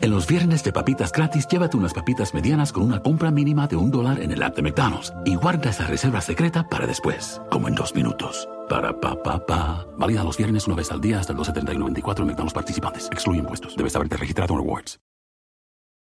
En los viernes de papitas gratis, llévate unas papitas medianas con una compra mínima de un dólar en el app de McDonald's y guarda esa reserva secreta para después, como en dos minutos. Para pa pa pa. Válida los viernes una vez al día hasta el 12.30 y 94 en McDonald's participantes. Excluye impuestos. Debes haberte registrado en Rewards.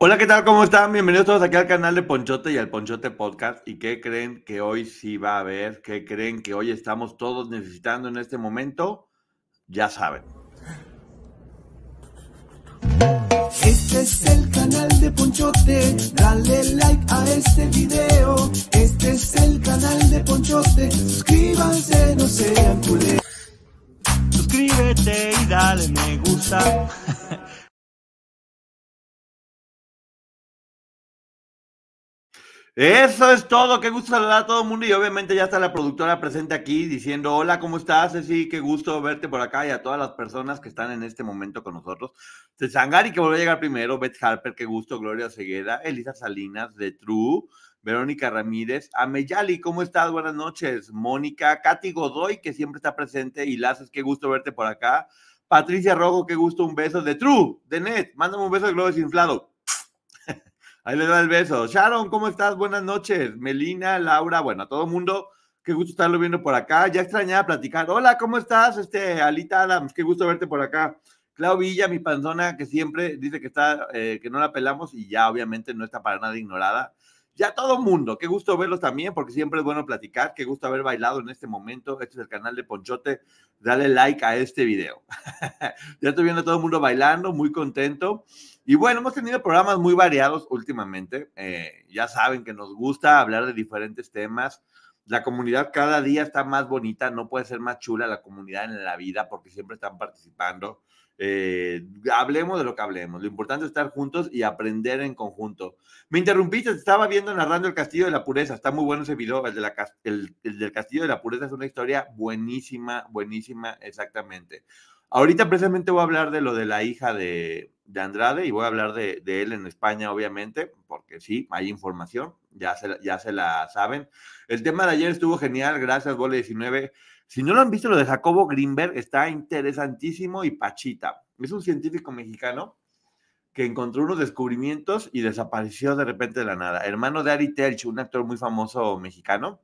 Hola, ¿qué tal? ¿Cómo están? Bienvenidos todos aquí al canal de Ponchote y al Ponchote Podcast. ¿Y qué creen que hoy sí va a haber? ¿Qué creen que hoy estamos todos necesitando en este momento? Ya saben. Este es el canal de Ponchote, dale like a este video. Este es el canal de Ponchote, suscríbanse, no sean culés. Suscríbete y dale me gusta. Eso es todo, qué gusto saludar a todo el mundo y obviamente ya está la productora presente aquí diciendo hola, ¿cómo estás? Ceci, qué gusto verte por acá y a todas las personas que están en este momento con nosotros. Sangari que volvió a llegar primero, Beth Harper, qué gusto, Gloria Ceguera, Elisa Salinas de True, Verónica Ramírez, Ameyali, ¿cómo estás? Buenas noches. Mónica, Katy Godoy, que siempre está presente, y Lazes, qué gusto verte por acá. Patricia Rojo, qué gusto, un beso de True, de Net, mándame un beso de globo desinflado. Ahí le da el beso. Sharon, ¿cómo estás? Buenas noches. Melina, Laura, bueno, a todo mundo, qué gusto estarlo viendo por acá. Ya extrañaba platicar. Hola, ¿cómo estás? Este, Alita Adams, qué gusto verte por acá. Clau Villa, mi panzona, que siempre dice que está, eh, que no la pelamos y ya obviamente no está para nada ignorada. Ya todo mundo, qué gusto verlos también, porque siempre es bueno platicar, qué gusto haber bailado en este momento. Este es el canal de Ponchote, dale like a este video. ya estoy viendo a todo el mundo bailando, muy contento. Y bueno, hemos tenido programas muy variados últimamente. Eh, ya saben que nos gusta hablar de diferentes temas. La comunidad cada día está más bonita, no puede ser más chula la comunidad en la vida porque siempre están participando. Eh, hablemos de lo que hablemos. Lo importante es estar juntos y aprender en conjunto. Me interrumpiste, estaba viendo narrando el Castillo de la Pureza. Está muy bueno ese video. El, de la, el del Castillo de la Pureza es una historia buenísima, buenísima, exactamente. Ahorita precisamente voy a hablar de lo de la hija de, de Andrade y voy a hablar de, de, él en España, obviamente, porque sí, hay información, ya se, ya se la saben. El tema de ayer estuvo genial, gracias, Gole 19. Si no lo han visto, lo de Jacobo Greenberg está interesantísimo y pachita. Es un científico mexicano que encontró unos descubrimientos y desapareció de repente de la nada. Hermano de Ari Telch, un actor muy famoso mexicano,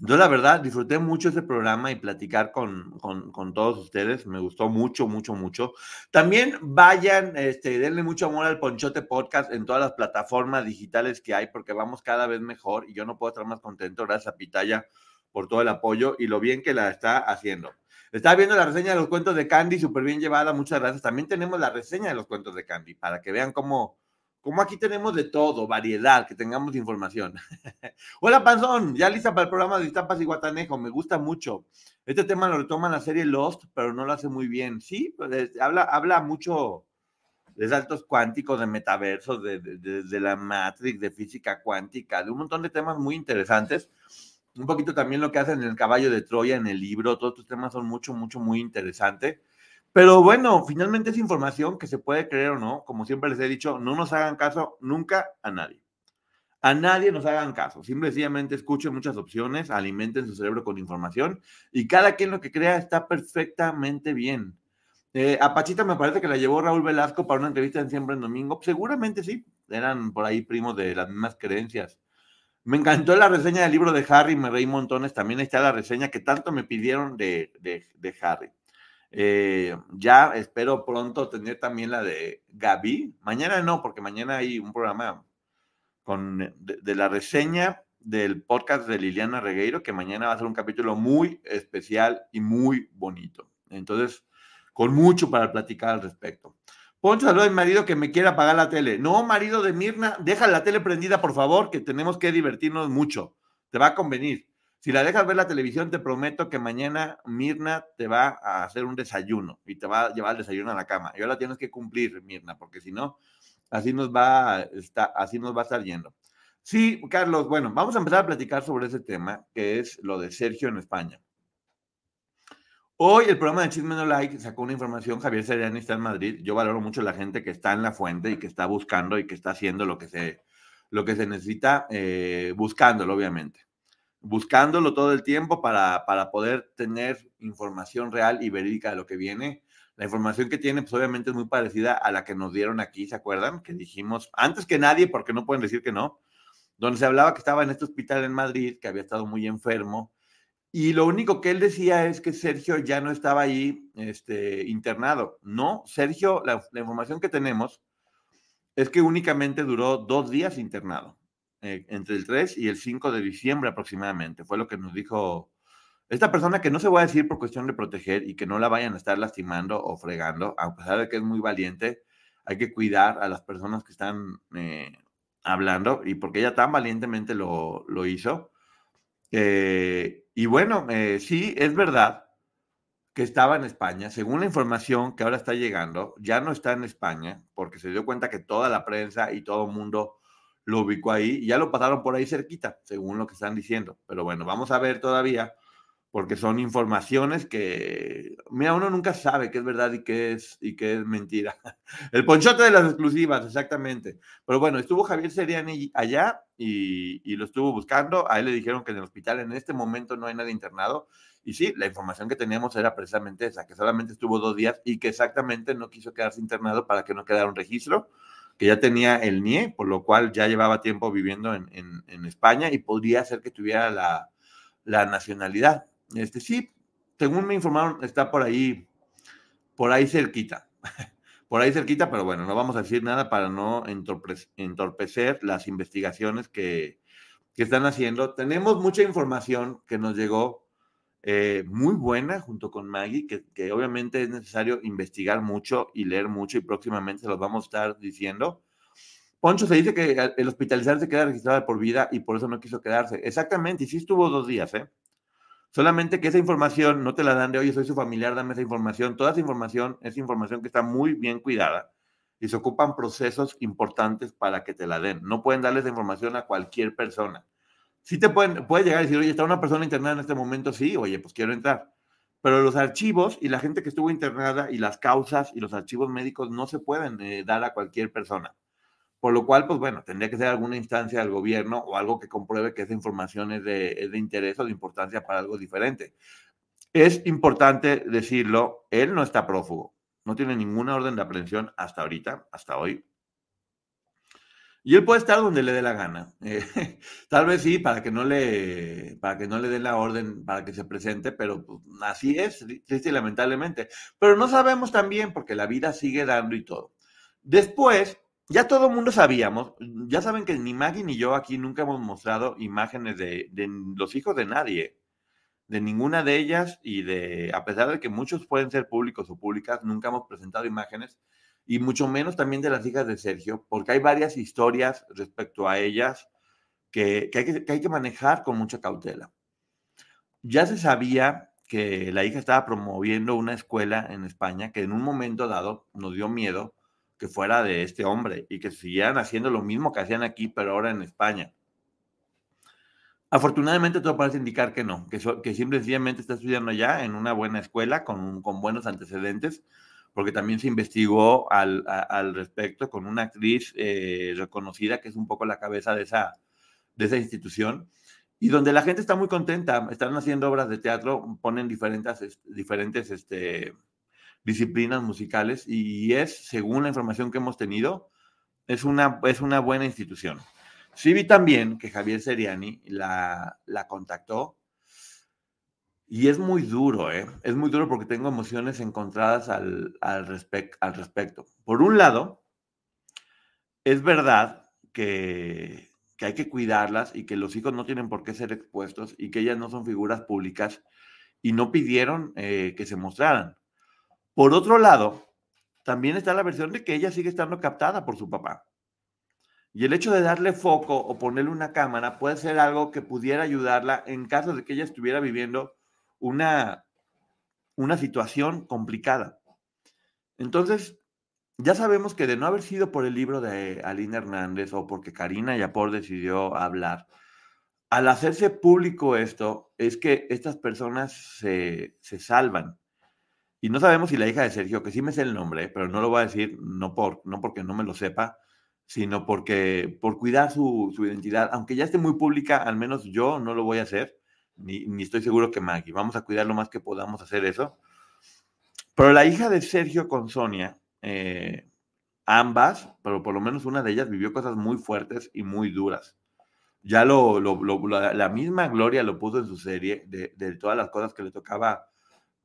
yo la verdad disfruté mucho ese programa y platicar con, con, con, todos ustedes. Me gustó mucho, mucho, mucho. También vayan, este, denle mucho amor al Ponchote Podcast en todas las plataformas digitales que hay porque vamos cada vez mejor y yo no puedo estar más contento. Gracias a Pitaya por todo el apoyo y lo bien que la está haciendo. Estaba viendo la reseña de los cuentos de Candy, súper bien llevada, muchas gracias. También tenemos la reseña de los cuentos de Candy para que vean cómo, como aquí tenemos de todo, variedad, que tengamos información. Hola, Panzón, ya lista para el programa de Iztapas y Guatanejo, me gusta mucho. Este tema lo retoma la serie Lost, pero no lo hace muy bien. Sí, pues, habla, habla mucho de saltos cuánticos, de metaversos, de, de, de, la Matrix, de física cuántica, de un montón de temas muy interesantes. Un poquito también lo que hacen en el caballo de Troya, en el libro, todos estos temas son mucho, mucho, muy interesantes. Pero bueno, finalmente es información que se puede creer o no. Como siempre les he dicho, no nos hagan caso nunca a nadie. A nadie nos hagan caso. Simple sencillamente escuchen muchas opciones, alimenten su cerebro con información y cada quien lo que crea está perfectamente bien. Eh, a Pachita me parece que la llevó Raúl Velasco para una entrevista en Siempre en Domingo. Seguramente sí, eran por ahí primos de las mismas creencias. Me encantó la reseña del libro de Harry, me reí montones. También está la reseña que tanto me pidieron de, de, Harry. Eh, ya espero pronto tener también la de Gaby. Mañana no, porque mañana hay un programa con, de, de, la reseña del podcast de Liliana Regueiro, que mañana va a ser un capítulo muy especial y muy bonito. Entonces, con mucho para platicar al respecto. Poncho, saludos a mi marido que me quiere apagar la tele. No, marido de Mirna, deja la tele prendida, por favor, que tenemos que divertirnos mucho. Te va a convenir. Si la dejas ver la televisión, te prometo que mañana Mirna te va a hacer un desayuno y te va a llevar el desayuno a la cama. Y ahora tienes que cumplir, Mirna, porque si no, así nos va, está, así nos va a estar yendo. Sí, Carlos, bueno, vamos a empezar a platicar sobre ese tema, que es lo de Sergio en España. Hoy el programa de Chisme No Like sacó una información, Javier Seriani está en Madrid, yo valoro mucho la gente que está en la fuente y que está buscando y que está haciendo lo que se, lo que se necesita, eh, buscándolo obviamente, buscándolo todo el tiempo para, para poder tener información real y verídica de lo que viene. La información que tiene, pues obviamente es muy parecida a la que nos dieron aquí, ¿se acuerdan? Que dijimos antes que nadie, porque no pueden decir que no, donde se hablaba que estaba en este hospital en Madrid, que había estado muy enfermo, y lo único que él decía es que Sergio ya no estaba ahí este, internado. No, Sergio, la, información que tenemos es que únicamente duró dos días internado, eh, entre el 3 y el 5 de diciembre aproximadamente. Fue lo que nos dijo esta persona que no se voy a decir por cuestión de proteger y que no la vayan a estar lastimando o fregando, a pesar de que es muy valiente, hay que cuidar a las personas que están eh, hablando y porque ella tan valientemente lo, lo hizo. Eh, y bueno, eh, sí, es verdad que estaba en España. Según la información que ahora está llegando, ya no está en España porque se dio cuenta que toda la prensa y todo el mundo lo ubicó ahí y ya lo pasaron por ahí cerquita, según lo que están diciendo. Pero bueno, vamos a ver todavía porque son informaciones que, mira, uno nunca sabe qué es verdad y qué es, y qué es mentira. El ponchote de las exclusivas, exactamente. Pero bueno, estuvo Javier Seriani allá y, y, lo estuvo buscando. A él le dijeron que en el hospital en este momento no hay nadie internado. Y sí, la información que teníamos era precisamente esa, que solamente estuvo dos días y que exactamente no quiso quedarse internado para que no quedara un registro, que ya tenía el NIE, por lo cual ya llevaba tiempo viviendo en, en, en España y podría ser que tuviera la, la nacionalidad. Este sí, según me informaron, está por ahí, por ahí cerquita. por ahí cerquita, pero bueno, no vamos a decir nada para no entorpecer las investigaciones que, que están haciendo. Tenemos mucha información que nos llegó eh, muy buena junto con Maggie, que, que, obviamente es necesario investigar mucho y leer mucho y próximamente se los vamos a estar diciendo. Poncho se dice que el hospitalizar se queda registrado por vida y por eso no quiso quedarse. Exactamente, y sí estuvo dos días, ¿eh? Solamente que esa información no te la dan de, oye, soy su familiar, dame esa información. Toda esa información es información que está muy bien cuidada y se ocupan procesos importantes para que te la den. No pueden darle esa información a cualquier persona. Sí te pueden, puede llegar a decir, oye, está una persona internada en este momento, sí, oye, pues quiero entrar. Pero los archivos y la gente que estuvo internada y las causas y los archivos médicos no se pueden eh, dar a cualquier persona. Por lo cual, pues bueno, tendría que ser alguna instancia del gobierno o algo que compruebe que esa información es de, interés o de importancia para algo diferente. Es importante decirlo, él no está prófugo, no tiene ninguna orden de aprehensión hasta ahorita, hasta hoy. Y él puede estar donde le dé la gana. Eh, tal vez sí, para que no le, para que no le den la orden para que se presente, pero pues, así es, triste y lamentablemente. Pero no sabemos también porque la vida sigue dando y todo. Después, ya todo el mundo sabíamos, ya saben que ni Maggie ni yo aquí nunca hemos mostrado imágenes de, los hijos de nadie, de ninguna de ellas y de, a pesar de que muchos pueden ser públicos o públicas, nunca hemos presentado imágenes y mucho menos también de las hijas de Sergio, porque hay varias historias respecto a ellas que, hay, que, que hay que manejar con mucha cautela. Ya se sabía que la hija estaba promoviendo una escuela en España que en un momento dado nos dio miedo que fuera de este hombre y que siguieran haciendo lo mismo que hacían aquí, pero ahora en España. Afortunadamente todo parece indicar que no, que, que simplemente está estudiando allá en una buena escuela con, buenos antecedentes, porque también se investigó al, al respecto con una actriz eh, reconocida que es un poco la cabeza de esa, de esa institución y donde la gente está muy contenta, están haciendo obras de teatro, ponen diferentes, diferentes este, disciplinas musicales y es, según la información que hemos tenido, es una, es una buena institución. Sí vi también que Javier Seriani la, la contactó y es muy duro, ¿eh? Es muy duro porque tengo emociones encontradas al, al, al respecto. Por un lado, es verdad que, que hay que cuidarlas y que los hijos no tienen por qué ser expuestos y que ellas no son figuras públicas y no pidieron eh, que se mostraran. Por otro lado, también está la versión de que ella sigue estando captada por su papá. Y el hecho de darle foco o ponerle una cámara puede ser algo que pudiera ayudarla en caso de que ella estuviera viviendo una, una situación complicada. Entonces, ya sabemos que de no haber sido por el libro de Aline Hernández o porque Karina Yapor decidió hablar, al hacerse público esto, es que estas personas se, se salvan. Y no sabemos si la hija de Sergio, que sí me sé el nombre, pero no lo voy a decir, no, por, no porque no me lo sepa, sino porque por cuidar su, su, identidad, aunque ya esté muy pública, al menos yo no lo voy a hacer, ni, ni, estoy seguro que Maggie, vamos a cuidar lo más que podamos hacer eso. Pero la hija de Sergio con Sonia, eh, ambas, pero por lo menos una de ellas vivió cosas muy fuertes y muy duras. Ya lo, lo, lo la, misma Gloria lo puso en su serie de, todas las cosas que le tocaba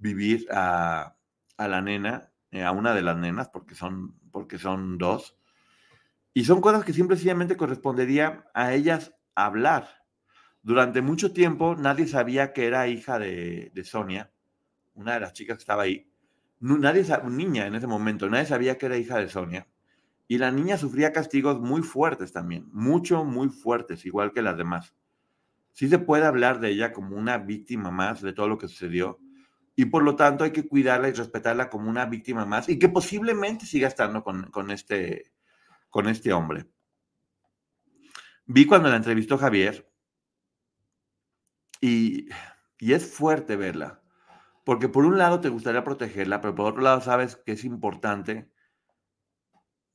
vivir a, a la nena, eh, a una de las nenas, porque son, porque son dos y son cosas que simple y sencillamente correspondería a ellas hablar. Durante mucho tiempo nadie sabía que era hija de, de Sonia, una de las chicas que estaba ahí. Nadie, niña en ese momento, nadie sabía que era hija de Sonia. Y la niña sufría castigos muy fuertes también, mucho, muy fuertes, igual que las demás. Sí se puede hablar de ella como una víctima más de todo lo que sucedió, y por lo tanto hay que cuidarla y respetarla como una víctima más, y que posiblemente siga estando con, con este, con este hombre. Vi cuando la entrevistó Javier y, y, es fuerte verla, porque por un lado te gustaría protegerla, pero por otro lado sabes que es importante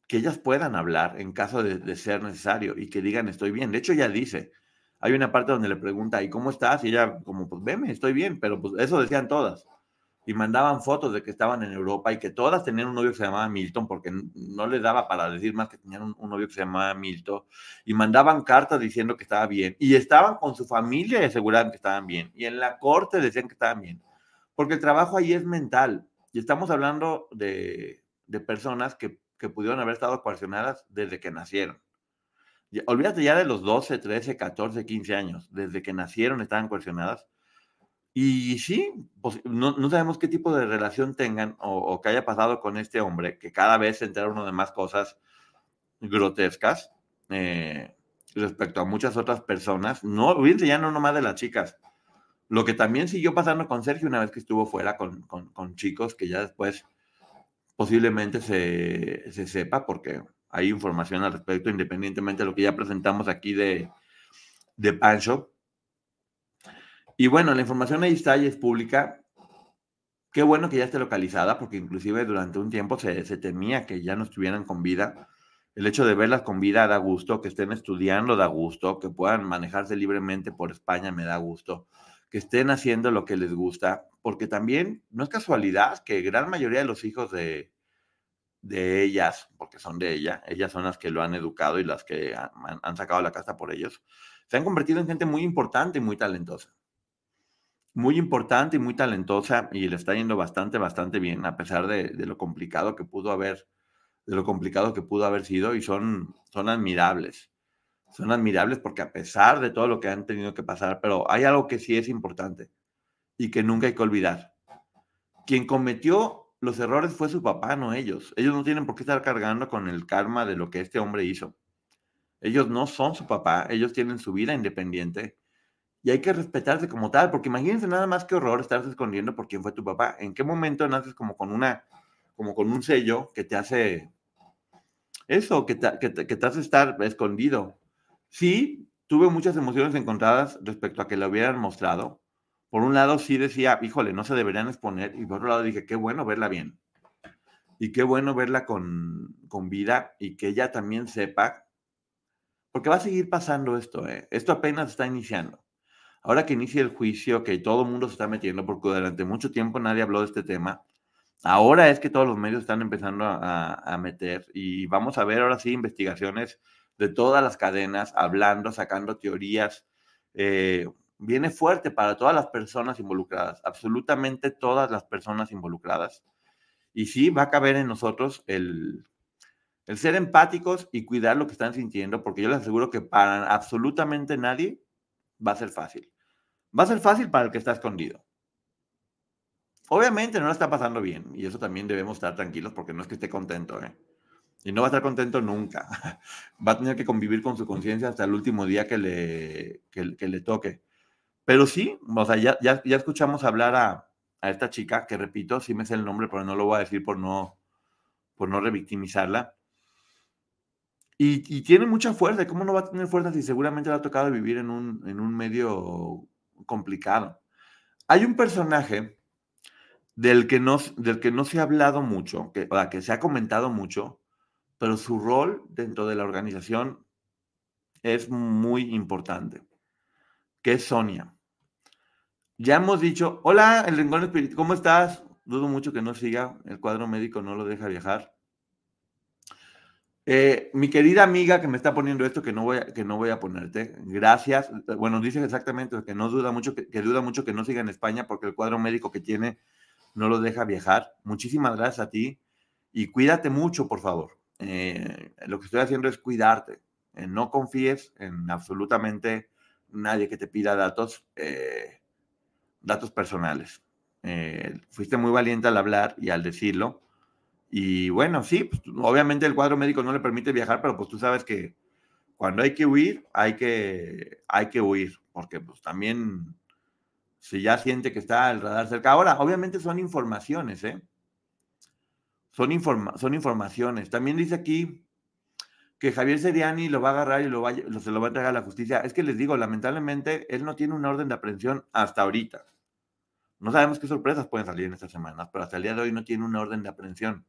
que ellas puedan hablar en caso de, de ser necesario y que digan estoy bien. De hecho, ella dice, hay una parte donde le pregunta, ¿y cómo estás? Y ella como, pues veme, estoy bien, pero pues eso decían todas y mandaban fotos de que estaban en Europa y que todas tenían un novio que se llamaba Milton, porque no les daba para decir más que tenían un, un, novio que se llamaba Milton, y mandaban cartas diciendo que estaba bien, y estaban con su familia y aseguraban que estaban bien, y en la corte decían que estaban bien, porque el trabajo ahí es mental, y estamos hablando de, de personas que, que, pudieron haber estado coaccionadas desde que nacieron. Olvídate ya de los 12, 13, 14, 15 años, desde que nacieron estaban coaccionadas y sí, pues, no, no, sabemos qué tipo de relación tengan o, o, que haya pasado con este hombre, que cada vez se entera uno de más cosas grotescas eh, respecto a muchas otras personas. No, olvídense ya no nomás de las chicas. Lo que también siguió pasando con Sergio una vez que estuvo fuera con, con, con chicos que ya después posiblemente se, se, sepa porque hay información al respecto, independientemente de lo que ya presentamos aquí de, de Pancho y bueno, la información ahí está y es pública. Qué bueno que ya esté localizada, porque inclusive durante un tiempo se, se, temía que ya no estuvieran con vida. El hecho de verlas con vida da gusto, que estén estudiando da gusto, que puedan manejarse libremente por España me da gusto, que estén haciendo lo que les gusta, porque también no es casualidad que gran mayoría de los hijos de, de ellas, porque son de ella, ellas son las que lo han educado y las que han, sacado la casta por ellos, se han convertido en gente muy importante y muy talentosa muy importante y muy talentosa y le está yendo bastante, bastante bien, a pesar de, de, lo complicado que pudo haber, de lo complicado que pudo haber sido y son, son admirables. Son admirables porque a pesar de todo lo que han tenido que pasar, pero hay algo que sí es importante y que nunca hay que olvidar. Quien cometió los errores fue su papá, no ellos. Ellos no tienen por qué estar cargando con el karma de lo que este hombre hizo. Ellos no son su papá, ellos tienen su vida independiente y hay que respetarse como tal, porque imagínense nada más que horror estarse escondiendo por quién fue tu papá. ¿En qué momento naces como con una, como con un sello que te hace eso, que te, que te, que te hace estar escondido? Sí, tuve muchas emociones encontradas respecto a que lo hubieran mostrado. Por un lado sí decía, híjole, no se deberían exponer, y por otro lado dije, qué bueno verla bien. Y qué bueno verla con, con vida y que ella también sepa, porque va a seguir pasando esto, ¿eh? Esto apenas está iniciando ahora que inicia el juicio, que todo el mundo se está metiendo, porque durante mucho tiempo nadie habló de este tema, ahora es que todos los medios están empezando a, a meter y vamos a ver ahora sí investigaciones de todas las cadenas, hablando, sacando teorías. Eh, viene fuerte para todas las personas involucradas, absolutamente todas las personas involucradas. Y sí, va a caber en nosotros el, el ser empáticos y cuidar lo que están sintiendo, porque yo les aseguro que para absolutamente nadie va a ser fácil. Va a ser fácil para el que está escondido. Obviamente no lo está pasando bien y eso también debemos estar tranquilos porque no es que esté contento. ¿eh? Y no va a estar contento nunca. Va a tener que convivir con su conciencia hasta el último día que le, que, le toque. Pero sí, o sea, ya, ya, ya escuchamos hablar a, a, esta chica, que repito, sí me sé el nombre, pero no lo voy a decir por no, por no revictimizarla. Y, y, tiene mucha fuerza. ¿Cómo no va a tener fuerza si seguramente le ha tocado vivir en un, en un medio complicado? Hay un personaje del que no, del que no se ha hablado mucho, o que se ha comentado mucho, pero su rol dentro de la organización es muy importante, que es Sonia. Ya hemos dicho, hola, el Rincón Espíritu, ¿cómo estás? Dudo mucho que no siga, el cuadro médico no lo deja viajar. Eh, mi querida amiga que me está poniendo esto, que no voy a, que no voy a ponerte, gracias. Bueno, dice exactamente que no duda mucho, que, duda mucho que no siga en España porque el cuadro médico que tiene no lo deja viajar. Muchísimas gracias a ti y cuídate mucho, por favor. Eh, lo que estoy haciendo es cuidarte. Eh, no confíes en absolutamente nadie que te pida datos, datos personales. fuiste muy valiente al hablar y al decirlo. Y bueno, sí, pues, obviamente el cuadro médico no le permite viajar, pero pues tú sabes que cuando hay que huir, hay que, hay que huir, porque pues también si ya siente que está el radar cerca. Ahora, obviamente son informaciones, ¿eh? Son, son informaciones. También dice aquí que Javier Seriani lo va a agarrar y lo va, se lo va a entregar a la justicia. Es que les digo, lamentablemente, él no tiene una orden de aprehensión hasta ahorita. No sabemos qué sorpresas pueden salir en estas semanas, pero hasta el día de hoy no tiene una orden de aprehensión.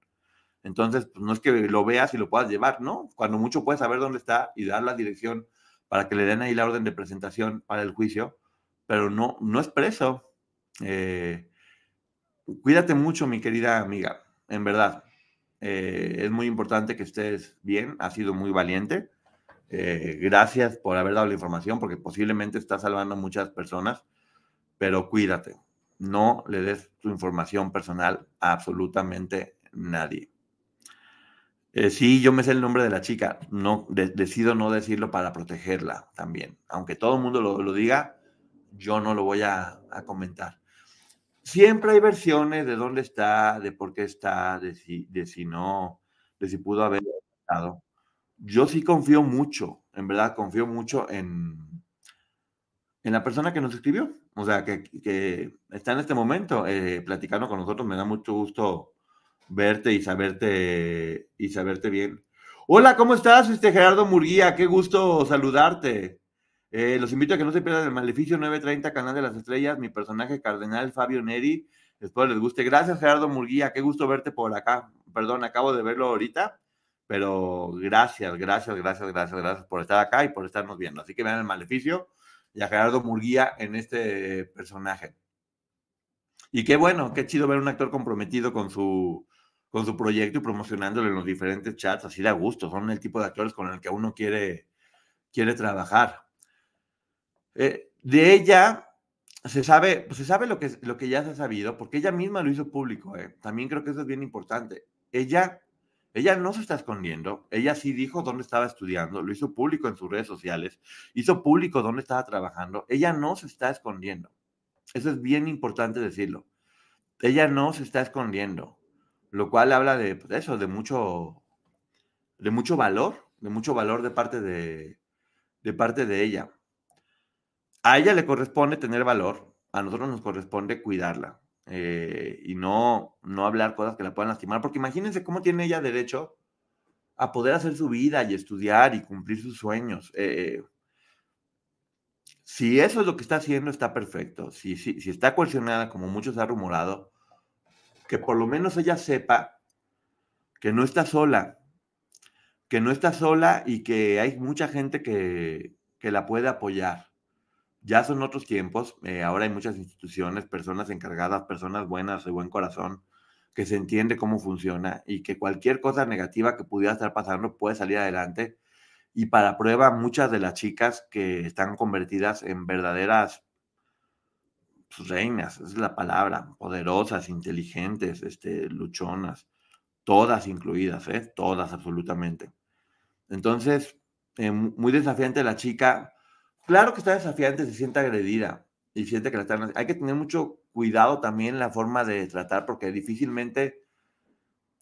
Entonces, pues no es que lo veas y lo puedas llevar, ¿no? Cuando mucho puedes saber dónde está y dar la dirección para que le den ahí la orden de presentación para el juicio, pero no, no es preso. Eh, cuídate mucho, mi querida amiga, en verdad. Eh, es muy importante que estés bien, has sido muy valiente. Eh, gracias por haber dado la información, porque posiblemente estás salvando a muchas personas, pero cuídate. No le des tu información personal a absolutamente nadie. sí, yo me sé el nombre de la chica, no, decido no decirlo para protegerla también. Aunque todo el mundo lo, lo diga, yo no lo voy a, comentar. Siempre hay versiones de dónde está, de por qué está, de si, de si no, de si pudo haber estado. Yo sí confío mucho, en verdad confío mucho en, en la persona que nos escribió. O sea, que, está en este momento eh, platicando con nosotros. Me da mucho gusto verte y saberte, y saberte bien. Hola, ¿cómo estás, este Gerardo Murguía? Qué gusto saludarte. Eh, los invito a que no se pierdan el Maleficio 930, Canal de las Estrellas, mi personaje cardenal Fabio Neri. Espero les guste. Gracias, Gerardo Murguía. Qué gusto verte por acá. Perdón, acabo de verlo ahorita, pero gracias, gracias, gracias, gracias, gracias por estar acá y por estarnos viendo. Así que vean el Maleficio y a Gerardo Murguía en este personaje. Y qué bueno, qué chido ver un actor comprometido con su, con su proyecto y promocionándolo en los diferentes chats, así de gusto. Son el tipo de actores con el que uno quiere, quiere trabajar. Eh, de ella se sabe, se sabe lo que, lo que ya se ha sabido, porque ella misma lo hizo público. Eh. También creo que eso es bien importante. Ella, ella no se está escondiendo. Ella sí dijo dónde estaba estudiando, lo hizo público en sus redes sociales, hizo público dónde estaba trabajando. Ella no se está escondiendo. Eso es bien importante decirlo. Ella no se está escondiendo, lo cual habla de pues, eso, de mucho, de mucho valor, de mucho valor de parte de, de parte de ella a ella le corresponde tener valor, a nosotros nos corresponde cuidarla eh, y no, no hablar cosas que la puedan lastimar, porque imagínense cómo tiene ella derecho a poder hacer su vida y estudiar y cumplir sus sueños. Eh, si eso es lo que está haciendo, está perfecto. Si, si, si está coercionada, como muchos han rumorado, que por lo menos ella sepa que no está sola, que no está sola y que hay mucha gente que, que la puede apoyar ya son otros tiempos, eh, ahora hay muchas instituciones, personas encargadas, personas buenas, de buen corazón, que se entiende cómo funciona y que cualquier cosa negativa que pudiera estar pasando puede salir adelante. Y para prueba, muchas de las chicas que están convertidas en verdaderas pues, reinas, esa es la palabra, poderosas, inteligentes, este, luchonas, todas incluidas, ¿eh? todas absolutamente. Entonces, eh, muy desafiante la chica Claro que está desafiante, se siente agredida y siente que la están... Hay que tener mucho cuidado también en la forma de tratar porque difícilmente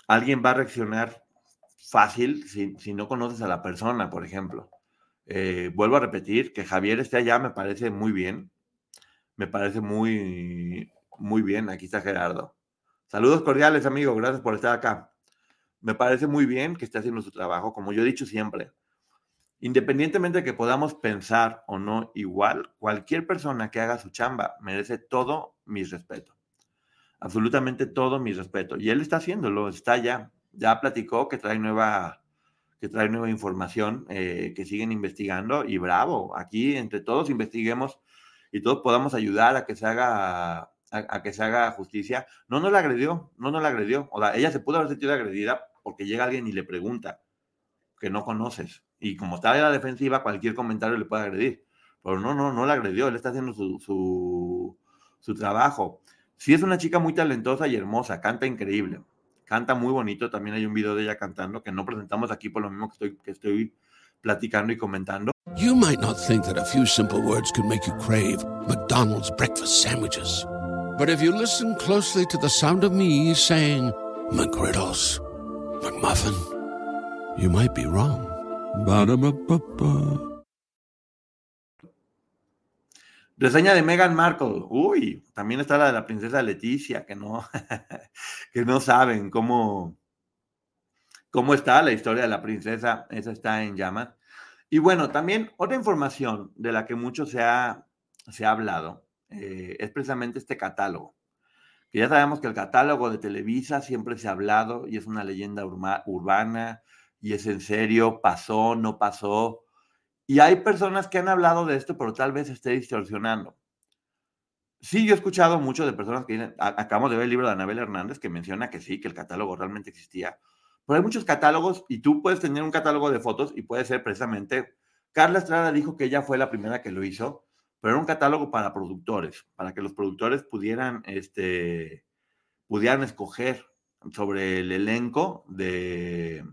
alguien va a reaccionar fácil si, no conoces a la persona, por ejemplo. Eh, vuelvo a repetir que Javier esté allá, me parece muy bien. Me parece muy, muy bien. Aquí está Gerardo. Saludos cordiales, amigo. Gracias por estar acá. Me parece muy bien que esté haciendo su trabajo, como yo he dicho siempre. Independientemente de que podamos pensar o no igual, cualquier persona que haga su chamba merece todo mi respeto. Absolutamente todo mi respeto. Y él está haciéndolo, está ya. Ya platicó que trae nueva que trae nueva información, eh, que siguen investigando y bravo, aquí entre todos investiguemos y todos podamos ayudar a que se haga a, que se haga justicia. No, no la agredió, no, no la agredió. O sea, ella se pudo haber sentido agredida porque llega alguien y le pregunta que no conoces. Y como está en la defensiva, cualquier comentario le puede agredir. Pero no, no, no la agredió, él está haciendo su, su, su trabajo. Sí es una chica muy talentosa y hermosa, canta increíble canta muy bonito, también hay un video de ella cantando que no presentamos aquí por lo mismo que estoy, que estoy platicando y comentando. You might not think that a few simple words could make you crave McDonald's breakfast sandwiches. But if you listen closely to the sound of me saying McGriddles, McMuffin, you might be wrong. Reseña de Meghan Markle. Uy, también está la de la princesa Leticia, que no, que no saben cómo, cómo está la historia de la princesa. Esa está en llamas. Y bueno, también otra información de la que mucho se ha, se ha hablado eh, es precisamente este catálogo. Que ya sabemos que el catálogo de Televisa siempre se ha hablado y es una leyenda urbana y es en serio, pasó, no pasó y hay personas que han hablado de esto, pero tal vez esté distorsionando. Sí, yo he escuchado mucho de personas que dicen, acabamos de ver el libro de Anabel Hernández que menciona que sí, que el catálogo realmente existía. Pero hay muchos catálogos y tú puedes tener un catálogo de fotos y puede ser precisamente, Carla Estrada dijo que ella fue la primera que lo hizo, pero era un catálogo para productores, para que los productores pudieran, este, pudieran escoger sobre el elenco de,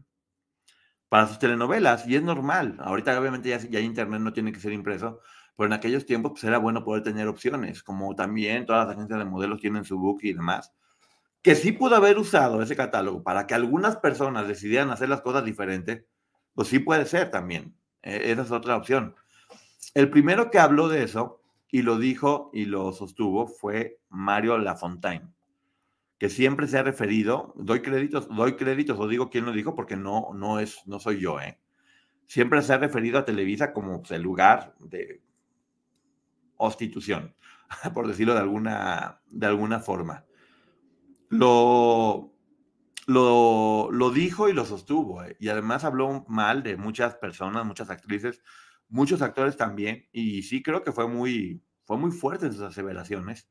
para sus telenovelas y es normal. Ahorita obviamente ya, ya internet no tiene que ser impreso, pero en aquellos tiempos pues, era bueno poder tener opciones, como también todas las agencias de modelos tienen su book y demás, que sí pudo haber usado ese catálogo para que algunas personas decidieran hacer las cosas diferentes, pues sí puede ser también. E, esa es otra opción. El primero que habló de eso y lo dijo y lo sostuvo fue Mario Lafontaine que siempre se ha referido, doy créditos, doy créditos o digo quién lo dijo porque no, no, es, no soy yo, ¿eh? siempre se ha referido a Televisa como pues, el lugar de hostitución, por decirlo de alguna, de alguna forma. Lo, lo, lo dijo y lo sostuvo, ¿eh? y además habló mal de muchas personas, muchas actrices, muchos actores también, y sí creo que fue muy, fue muy fuerte en sus aseveraciones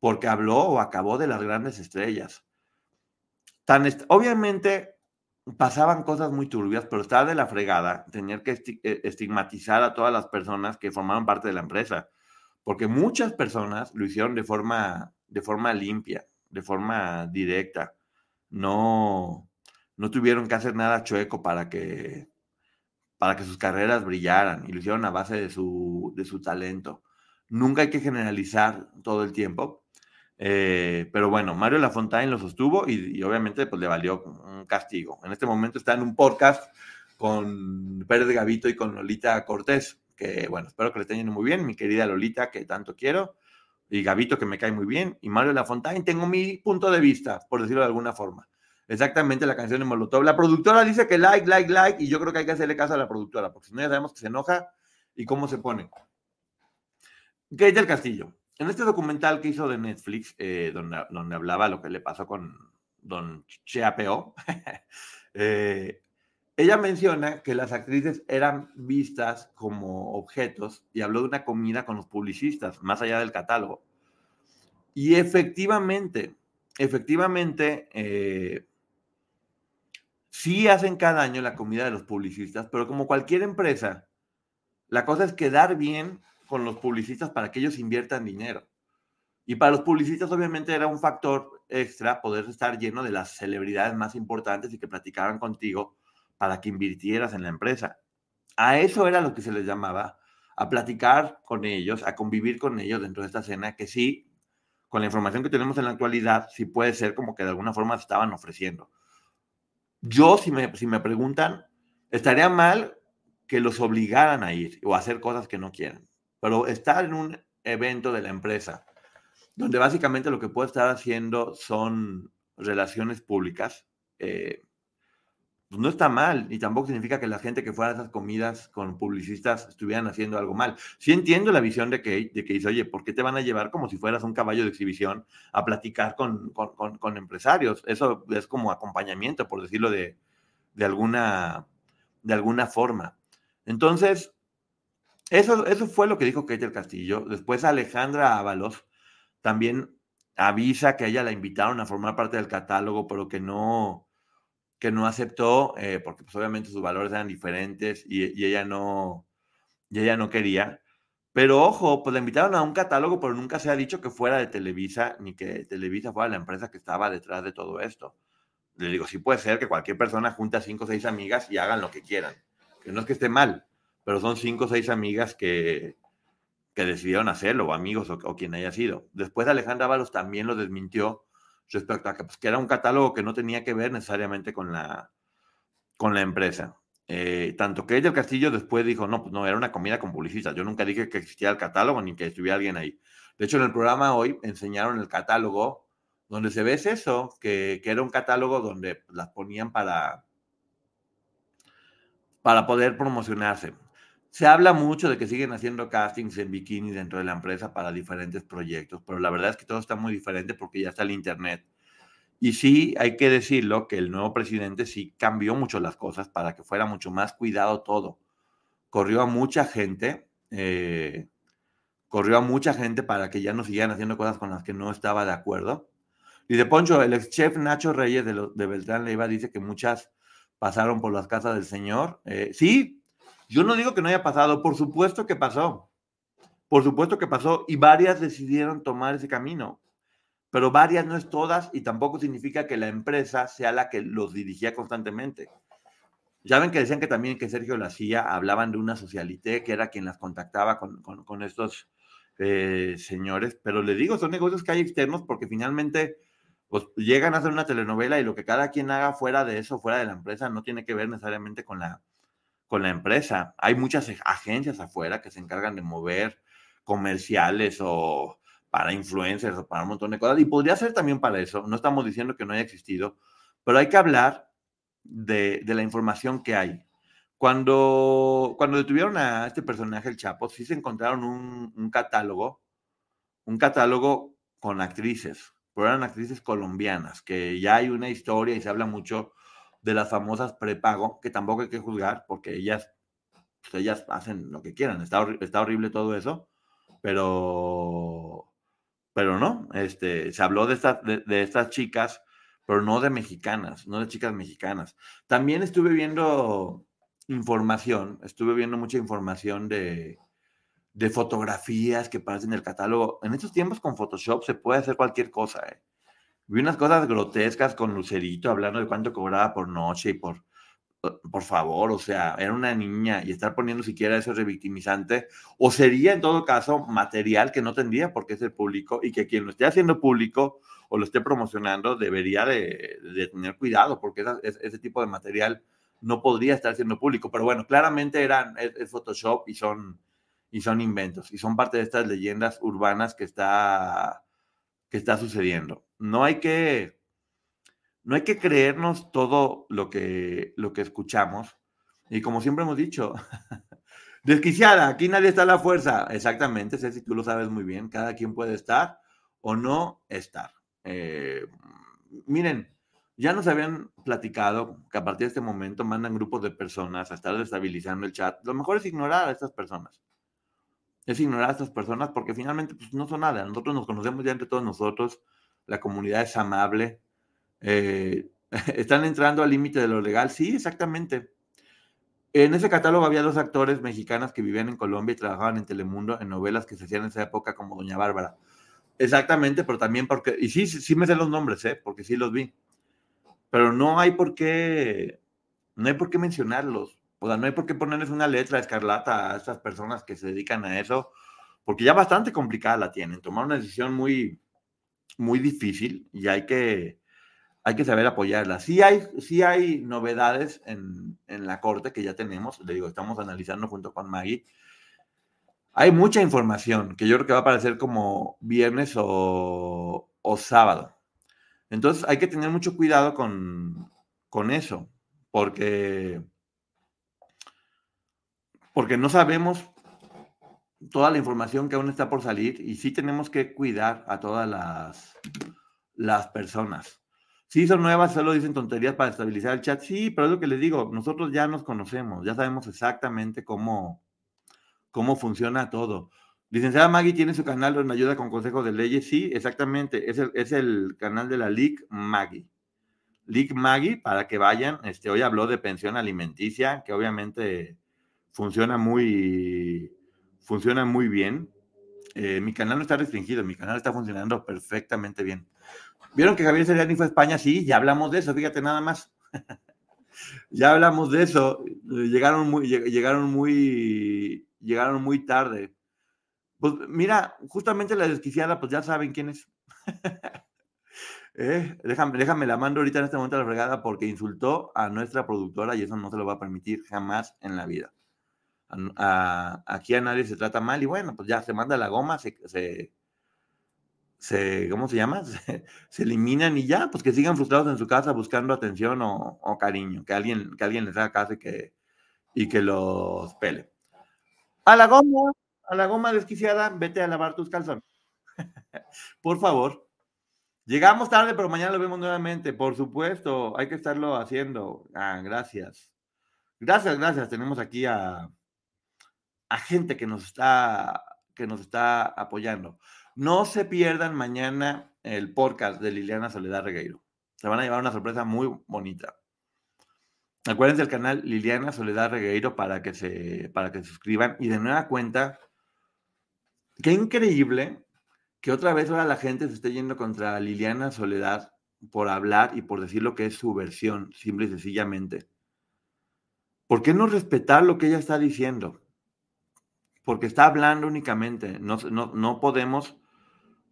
porque habló o acabó de las grandes estrellas. Tan obviamente pasaban cosas muy turbias, pero estaba de la fregada tener que eh, estigmatizar a todas las personas que formaban parte de la empresa, porque muchas personas lo hicieron de forma, de forma limpia, de forma directa. No, no tuvieron que hacer nada chueco para que, para que sus carreras brillaran y lo hicieron a base de su, de su talento. Nunca hay que generalizar todo el tiempo, eh, pero bueno, Mario Lafontaine lo sostuvo y, obviamente pues le valió un castigo. En este momento está en un podcast con Pérez Gavito y con Lolita Cortés, que bueno, espero que le estén yendo muy bien, mi querida Lolita, que tanto quiero, y Gavito, que me cae muy bien, y Mario Lafontaine, tengo mi punto de vista, por decirlo de alguna forma. Exactamente la canción de Molotov. La productora dice que like, like, like, y yo creo que hay que hacerle caso a la productora, porque si no ya sabemos que se enoja y cómo se pone. Kate del Castillo. En este documental que hizo de Netflix, eh, donde, donde, hablaba lo que le pasó con Don Cheapeo, eh, ella menciona que las actrices eran vistas como objetos y habló de una comida con los publicistas, más allá del catálogo. Y efectivamente, efectivamente, eh, sí hacen cada año la comida de los publicistas, pero como cualquier empresa, la cosa es quedar bien con los publicistas para que ellos inviertan dinero. Y para los publicistas obviamente era un factor extra poder estar lleno de las celebridades más importantes y que platicaran contigo para que invirtieras en la empresa. A eso era lo que se les llamaba, a platicar con ellos, a convivir con ellos dentro de esta escena, que sí, con la información que tenemos en la actualidad, sí puede ser como que de alguna forma se estaban ofreciendo. yo, si me, si me preguntan, estaría mal que los obligaran a ir o a hacer cosas que no quieran. Pero estar en un evento de la empresa, donde básicamente lo que puede estar haciendo son relaciones públicas, eh, pues no está mal, y tampoco significa que la gente que fuera a esas comidas con publicistas estuvieran haciendo algo mal. Sí entiendo la visión de que, de que dice, oye, ¿por qué te van a llevar como si fueras un caballo de exhibición a platicar con, con, con, empresarios? Eso es como acompañamiento, por decirlo de, de, alguna, de alguna forma. Entonces, eso, eso fue lo que dijo Kate del Castillo. Después Alejandra Ábalos también avisa que ella la invitaron a formar parte del catálogo, pero que no, que no aceptó, eh, porque pues obviamente sus valores eran diferentes y, ella no, y ella no quería. Pero ojo, pues la invitaron a un catálogo, pero nunca se ha dicho que fuera de Televisa, ni que Televisa fuera la empresa que estaba detrás de todo esto. Le digo, sí puede ser que cualquier persona junte a cinco o seis amigas y hagan lo que quieran. Que no es que esté mal, pero son cinco o seis amigas que, que decidieron hacerlo, o amigos, o, o quien haya sido. Después Alejandra Ábalos también lo desmintió, respecto a que, pues, que era un catálogo que no tenía que ver necesariamente con la, con la empresa. Eh, tanto que ella el Castillo después dijo, no, pues no, era una comida con publicistas. Yo nunca dije que existía el catálogo ni que estuviera alguien ahí. De hecho, en el programa hoy enseñaron el catálogo donde se ve eso, que, que era un catálogo donde las ponían para, para poder promocionarse. Se habla mucho de que siguen haciendo castings en bikini dentro de la empresa para diferentes proyectos, pero la verdad es que todo está muy diferente porque ya está el Internet. Y sí, hay que decirlo que el nuevo presidente sí cambió mucho las cosas para que fuera mucho más cuidado todo. Corrió a mucha gente, eh, corrió a mucha gente para que ya no siguieran haciendo cosas con las que no estaba de acuerdo. Y de Poncho, el ex chef Nacho Reyes de, Beltrán Leiva dice que muchas pasaron por las casas del señor. Eh, sí, yo no digo que no haya pasado, por supuesto que pasó. Por supuesto que pasó y varias decidieron tomar ese camino. Pero varias no es todas y tampoco significa que la empresa sea la que los dirigía constantemente. Ya ven que decían que también que Sergio hacía, hablaban de una socialité que era quien las contactaba con, con, estos eh, señores, pero les digo, son negocios que hay externos porque finalmente pues, llegan a hacer una telenovela y lo que cada quien haga fuera de eso, fuera de la empresa, no tiene que ver necesariamente con la, con la empresa. Hay muchas agencias afuera que se encargan de mover comerciales o para influencers o para un montón de cosas. Y podría ser también para eso. No estamos diciendo que no haya existido, pero hay que hablar de, la información que hay. Cuando, cuando detuvieron a este personaje, el Chapo, sí se encontraron un, un catálogo, un catálogo con actrices, pero eran actrices colombianas, que ya hay una historia y se habla mucho de las famosas prepago, que tampoco hay que juzgar porque ellas, pues, ellas hacen lo que quieran. Está, está horrible todo eso, pero, pero no, este, se habló de, estas de, estas chicas, pero no de mexicanas, no de chicas mexicanas. También estuve viendo información, estuve viendo mucha información de, de fotografías que parecen en el catálogo. En estos tiempos con Photoshop se puede hacer cualquier cosa. ¿eh? Vi unas cosas grotescas con Lucerito hablando de cuánto cobraba por noche y por, por favor, o sea, era una niña y estar poniendo siquiera eso revictimizante, o sería en todo caso material que no tendría por qué ser público y que quien lo esté haciendo público o lo esté promocionando debería de, tener cuidado porque ese tipo de material no podría estar siendo público, pero bueno, claramente eran, es, Photoshop y son, y son inventos y son parte de estas leyendas urbanas que está, que está sucediendo no hay que, no hay que creernos todo lo que, lo que escuchamos. Y como siempre hemos dicho, desquiciada, aquí nadie está a la fuerza. Exactamente, sé si tú lo sabes muy bien, cada quien puede estar o no estar. Eh, miren, ya nos habían platicado que a partir de este momento mandan grupos de personas a estar destabilizando el chat. Lo mejor es ignorar a estas personas. Es ignorar a estas personas porque finalmente pues, no son nada. Nosotros nos conocemos ya entre todos nosotros la comunidad es amable. Eh, ¿Están entrando al límite de lo legal? Sí, exactamente. En ese catálogo había dos actores mexicanas que vivían en Colombia y trabajaban en Telemundo en novelas que se hacían en esa época como Doña Bárbara. Exactamente, pero también porque, y sí, sí me sé los nombres, ¿eh? porque sí los vi. Pero no hay por qué, no hay por qué mencionarlos. O sea, no hay por qué ponerles una letra escarlata a estas personas que se dedican a eso, porque ya bastante complicada la tienen. Tomar una decisión muy, muy difícil y hay que, hay que saber apoyarla. Sí hay, sí hay novedades en, en la corte que ya tenemos, le digo, estamos analizando junto con Maggie. Hay mucha información que yo creo que va a aparecer como viernes o, o sábado. Entonces hay que tener mucho cuidado con, con eso, porque, porque no sabemos toda la información que aún está por salir y sí tenemos que cuidar a todas las, las personas. Sí, son nuevas, solo dicen tonterías para estabilizar el chat. Sí, pero es lo que les digo, nosotros ya nos conocemos, ya sabemos exactamente cómo, cómo funciona todo. Licenciada Maggie tiene su canal donde ayuda con consejos de leyes. Sí, exactamente, es el, es el canal de la LIC Maggie. LIC Maggie, para que vayan, este, hoy habló de pensión alimenticia, que obviamente funciona muy, funciona muy bien. Eh, mi canal no está restringido, mi canal está funcionando perfectamente bien. ¿Vieron que Javier Seriani fue a España? Sí, ya hablamos de eso, fíjate nada más. ya hablamos de eso. Llegaron muy, llegaron muy, llegaron muy tarde. Pues mira, justamente la desquiciada, pues ya saben quién es. eh, déjame, déjame la mando ahorita en este momento a la fregada porque insultó a nuestra productora y eso no se lo va a permitir jamás en la vida aquí a nadie se trata mal y bueno, pues ya se manda la goma, se, se, ¿cómo se llama? Se, eliminan y ya, pues que sigan frustrados en su casa buscando atención o, cariño, que alguien, que alguien les haga caso y que, y que los pele. A la goma, a la goma desquiciada, vete a lavar tus calzones. Por favor. Llegamos tarde, pero mañana lo vemos nuevamente. Por supuesto, hay que estarlo haciendo. Ah, gracias. Gracias, gracias. Tenemos aquí a, a gente que nos está, que nos está apoyando. No se pierdan mañana el podcast de Liliana Soledad Regueiro. Se van a llevar una sorpresa muy bonita. Acuérdense del canal Liliana Soledad Regueiro para que se, para que se suscriban. Y de nueva cuenta, qué increíble que otra vez ahora la gente se esté yendo contra Liliana Soledad por hablar y por decir lo que es su versión, simple y sencillamente. ¿Por qué no respetar lo que ella está diciendo? Porque está hablando únicamente. No, no, podemos,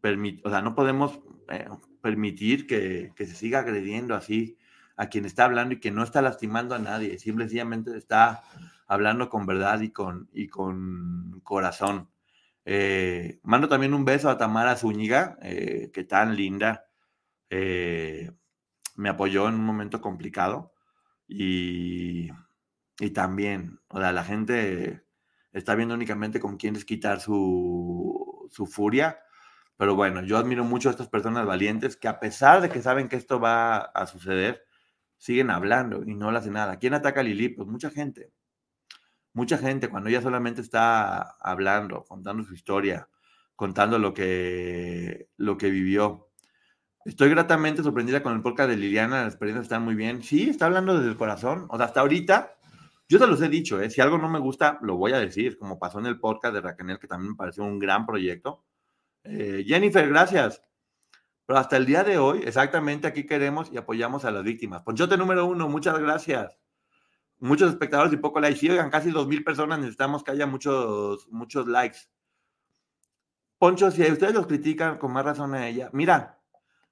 permitir, o sea, no podemos eh, permitir que, se siga agrediendo así a quien está hablando y que no está lastimando a nadie, simplemente está hablando con verdad y con, y con corazón. Eh, mando también un beso a Tamara Zúñiga, eh, que tan linda, me apoyó en un momento complicado y, y también, o sea, la gente está viendo únicamente con quién quitar su, su furia. Pero bueno, yo admiro mucho a estas personas valientes que a pesar de que saben que esto va a suceder, siguen hablando y no hacen nada. ¿Quién ataca a Lili? Pues mucha gente. Mucha gente cuando ella solamente está hablando, contando su historia, contando lo que, lo que vivió. Estoy gratamente sorprendida con el podcast de Liliana, las experiencias están muy bien. Sí, está hablando desde el corazón. O sea, hasta ahorita yo te los he dicho, ¿eh? si algo no me gusta, lo voy a decir, como pasó en el podcast de Raquel, que también me pareció un gran proyecto. Eh, Jennifer, gracias. Pero hasta el día de hoy, exactamente aquí queremos y apoyamos a las víctimas. Ponchote número uno, muchas gracias. Muchos espectadores y poco likes. Sí, oigan, casi dos mil personas, necesitamos que haya muchos, muchos likes. Poncho, si ustedes los critican con más razón a ella, mira,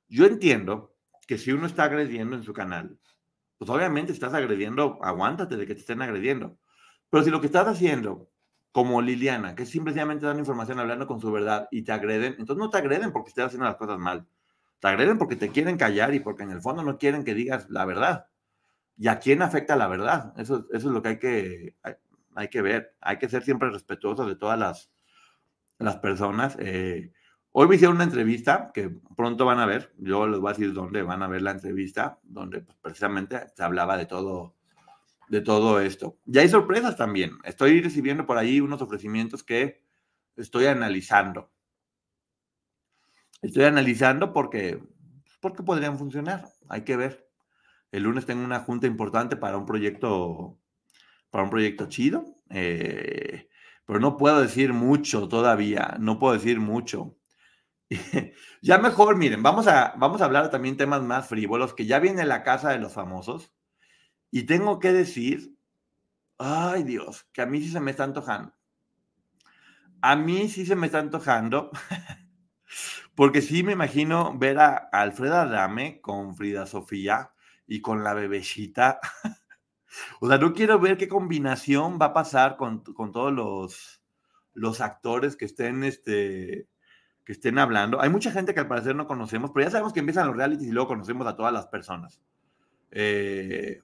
yo entiendo que si uno está agrediendo en su canal, pues obviamente estás agrediendo, aguántate de que te estén agrediendo. Pero si lo que estás haciendo, como Liliana, que simplemente dan información hablando con su verdad y te agreden, entonces no te agreden porque estés haciendo las cosas mal. Te agreden porque te quieren callar y porque en el fondo no quieren que digas la verdad. ¿Y a quién afecta la verdad? Eso, eso es lo que hay que, hay, que ver. Hay que ser siempre respetuosos de todas las, las personas. Eh, Hoy me hicieron una entrevista que pronto van a ver, yo les voy a decir dónde van a ver la entrevista, donde pues, precisamente se hablaba de todo, de todo esto. Y hay sorpresas también. Estoy recibiendo por ahí unos ofrecimientos que estoy analizando. Estoy analizando porque, porque podrían funcionar. Hay que ver. El lunes tengo una junta importante para un proyecto, para un proyecto chido. Eh, pero no puedo decir mucho todavía. No puedo decir mucho. ya mejor, miren, vamos a, vamos a hablar también temas más frívolos, que ya viene la casa de los famosos. Y tengo que decir, ay Dios, que a mí sí se me está antojando. A mí sí se me está antojando, Porque sí me imagino ver a Alfreda Adame con Frida Sofía y con la bebecita. o sea, no quiero ver qué combinación va a pasar con, con todos los, los actores que estén, este, que estén hablando. Hay mucha gente que al parecer no conocemos, pero ya sabemos que empiezan los realities y luego conocemos a todas las personas. Eh,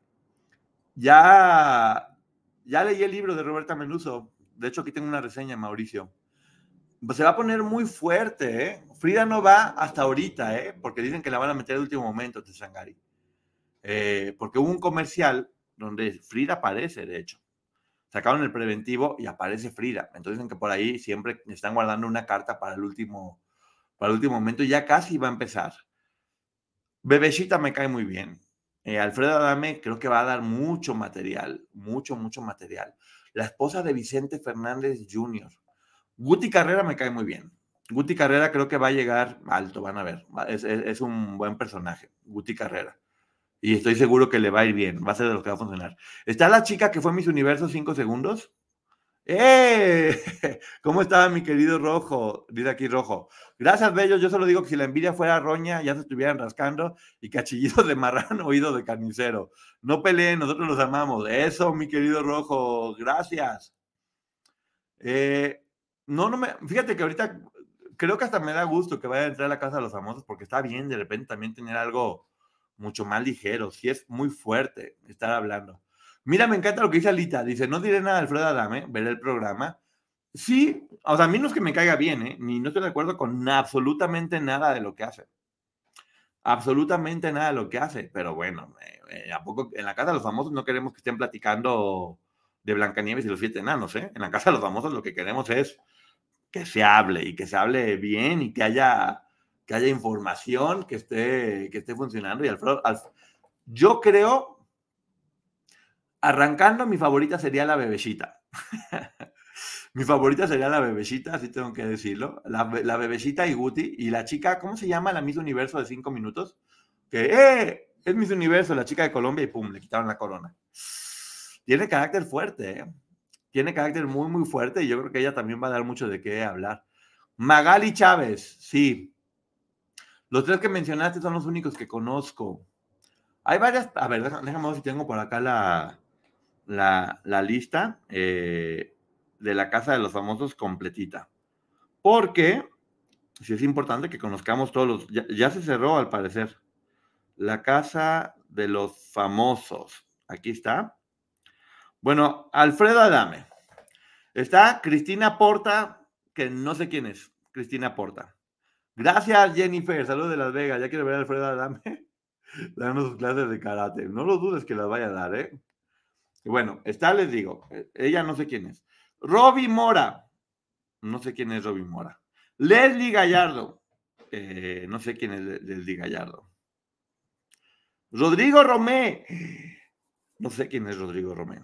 ya, ya leí el libro de Roberta Menuso. De hecho, aquí tengo una reseña, Mauricio. Pues se va a poner muy fuerte, ¿eh? Frida no va hasta ahorita, ¿eh? Porque dicen que la van a meter de último momento, Sangari. Eh, porque hubo un comercial donde Frida aparece, de hecho. Sacaron el preventivo y aparece Frida. Entonces dicen que por ahí siempre están guardando una carta para el último, para el último momento y ya casi va a empezar. Bebecita me cae muy bien. Eh, Alfredo Adame creo que va a dar mucho material, mucho, mucho material. La esposa de Vicente Fernández Jr. Guti Carrera me cae muy bien. Guti Carrera creo que va a llegar alto, van a ver. Es, un buen personaje, Guti Carrera. Y estoy seguro que le va a ir bien, va a ser de lo que va a funcionar. Está la chica que fue Miss Universo 5 segundos. ¡Eh! ¿Cómo estaba mi querido Rojo? Dice aquí Rojo. Gracias, Bello. Yo solo digo que si la envidia fuera roña, ya se estuvieran rascando y cachillidos de marrano, oído de carnicero. No peleen, nosotros los amamos. Eso, mi querido Rojo. Gracias. Eh, no, no me. Fíjate que ahorita creo que hasta me da gusto que vaya a entrar a la casa de los famosos porque está bien de repente también tener algo mucho más ligero. Si es muy fuerte estar hablando. Mira, me encanta lo que dice Alita. Dice, no diré nada a Alfredo Adame, veré el programa. Sí, o sea, a mí no es que me caiga bien, ¿eh? ni no estoy de acuerdo con absolutamente nada de lo que hace. Absolutamente nada de lo que hace, pero bueno, eh, eh, ¿a poco en la casa de los famosos no queremos que estén platicando de Blancanieves y los siete enanos, ¿eh? En la casa de los famosos lo que queremos es que se hable y que se hable bien y que haya, que haya información que esté, que esté funcionando. Y Alfredo, yo creo Arrancando, mi favorita sería la bebecita. mi favorita sería la bebecita, así tengo que decirlo. La, la, bebecita y Guti. Y la chica, ¿cómo se llama? La Miss Universo de cinco minutos. Que, ¡eh! Es Miss Universo, la chica de Colombia y pum, le quitaron la corona. Tiene carácter fuerte, ¿eh? Tiene carácter muy, muy fuerte y yo creo que ella también va a dar mucho de qué hablar. Magali Chávez, sí. Los tres que mencionaste son los únicos que conozco. Hay varias, a ver, déjame ver si tengo por acá la, la, lista eh, de la Casa de los Famosos completita. Porque si es importante que conozcamos todos los... Ya, se cerró al parecer. La Casa de los Famosos. Aquí está. Bueno, Alfredo Adame. Está Cristina Porta, que no sé quién es. Cristina Porta. Gracias, Jennifer. Saludos de Las Vegas. Ya quiero ver a Alfredo Adame dando sus clases de karate. No lo dudes que las vaya a dar, ¿eh? bueno, está, les digo, e, ella no sé quién es. Roby Mora, no sé quién es Roby Mora. Leslie Gallardo, eh, no sé quién es Leslie Gallardo. Rodrigo Romé, no sé quién es Rodrigo Romé.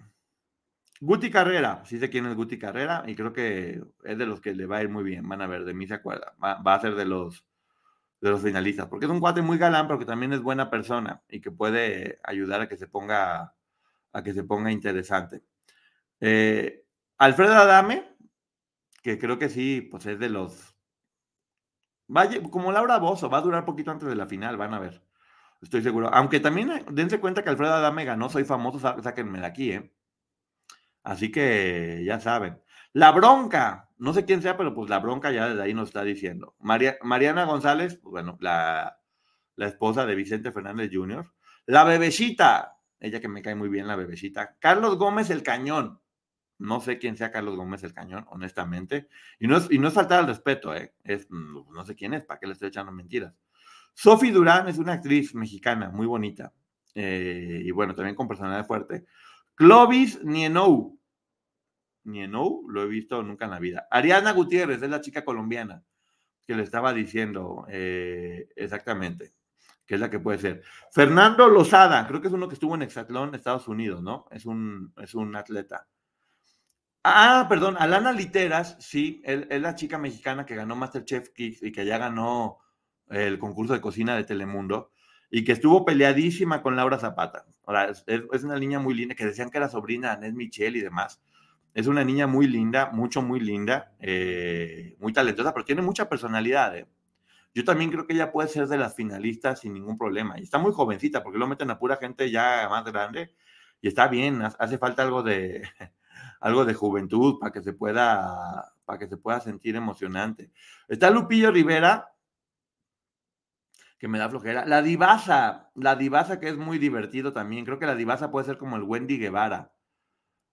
Guti Carrera, sí sé quién es Guti Carrera y creo que es de los que le va a ir muy bien. Van a ver, de mí se acuerda. Va, a ser de los, de los finalistas, porque es un cuate muy galán, pero que también es buena persona y que puede ayudar a que se ponga a que se ponga interesante. Eh, Alfredo Adame, que creo que sí, pues es de los... Vaya, como Laura Bozo, va a durar poquito antes de la final, van a ver. Estoy seguro. Aunque también dense cuenta que Alfredo Adame ganó, soy famoso, sáquenme de aquí, ¿eh? Así que ya saben. La bronca, no sé quién sea, pero pues la bronca ya desde ahí nos está diciendo. Mariana González, pues bueno, la, la esposa de Vicente Fernández Jr. La bebecita, ella que me cae muy bien, la bebecita. Carlos Gómez el Cañón. No sé quién sea Carlos Gómez el Cañón, honestamente. Y no es, y no faltar al respeto, ¿eh? Es, mm, no sé quién es, ¿para qué le estoy echando mentiras? Sophie Durán es una actriz mexicana muy bonita. Eh, y bueno, también con personalidad fuerte. Clovis Nienou. Nienou, lo he visto nunca en la vida. Ariana Gutiérrez es la chica colombiana que le estaba diciendo eh, exactamente que es la que puede ser. Fernando Lozada, creo que es uno que estuvo en Exatlón, Estados Unidos, ¿no? Es un, es un atleta. Ah, perdón, Alana Literas, sí, es la chica mexicana que ganó Masterchef Kids y que ya ganó el concurso de cocina de Telemundo y que estuvo peleadísima con Laura Zapata. Ahora, es, una niña muy linda, que decían que era sobrina de Annette Michelle y demás. Es una niña muy linda, mucho, muy linda, eh, muy talentosa, pero tiene mucha personalidad. ¿eh? Yo también creo que ella puede ser de las finalistas sin ningún problema. Y está muy jovencita, porque lo meten a pura gente ya más grande. Y está bien, hace falta algo de, algo de juventud para que se pueda, para que se pueda sentir emocionante. Está Lupillo Rivera, que me da flojera. La divasa, la divasa que es muy divertido también. Creo que la divasa puede ser como el Wendy Guevara.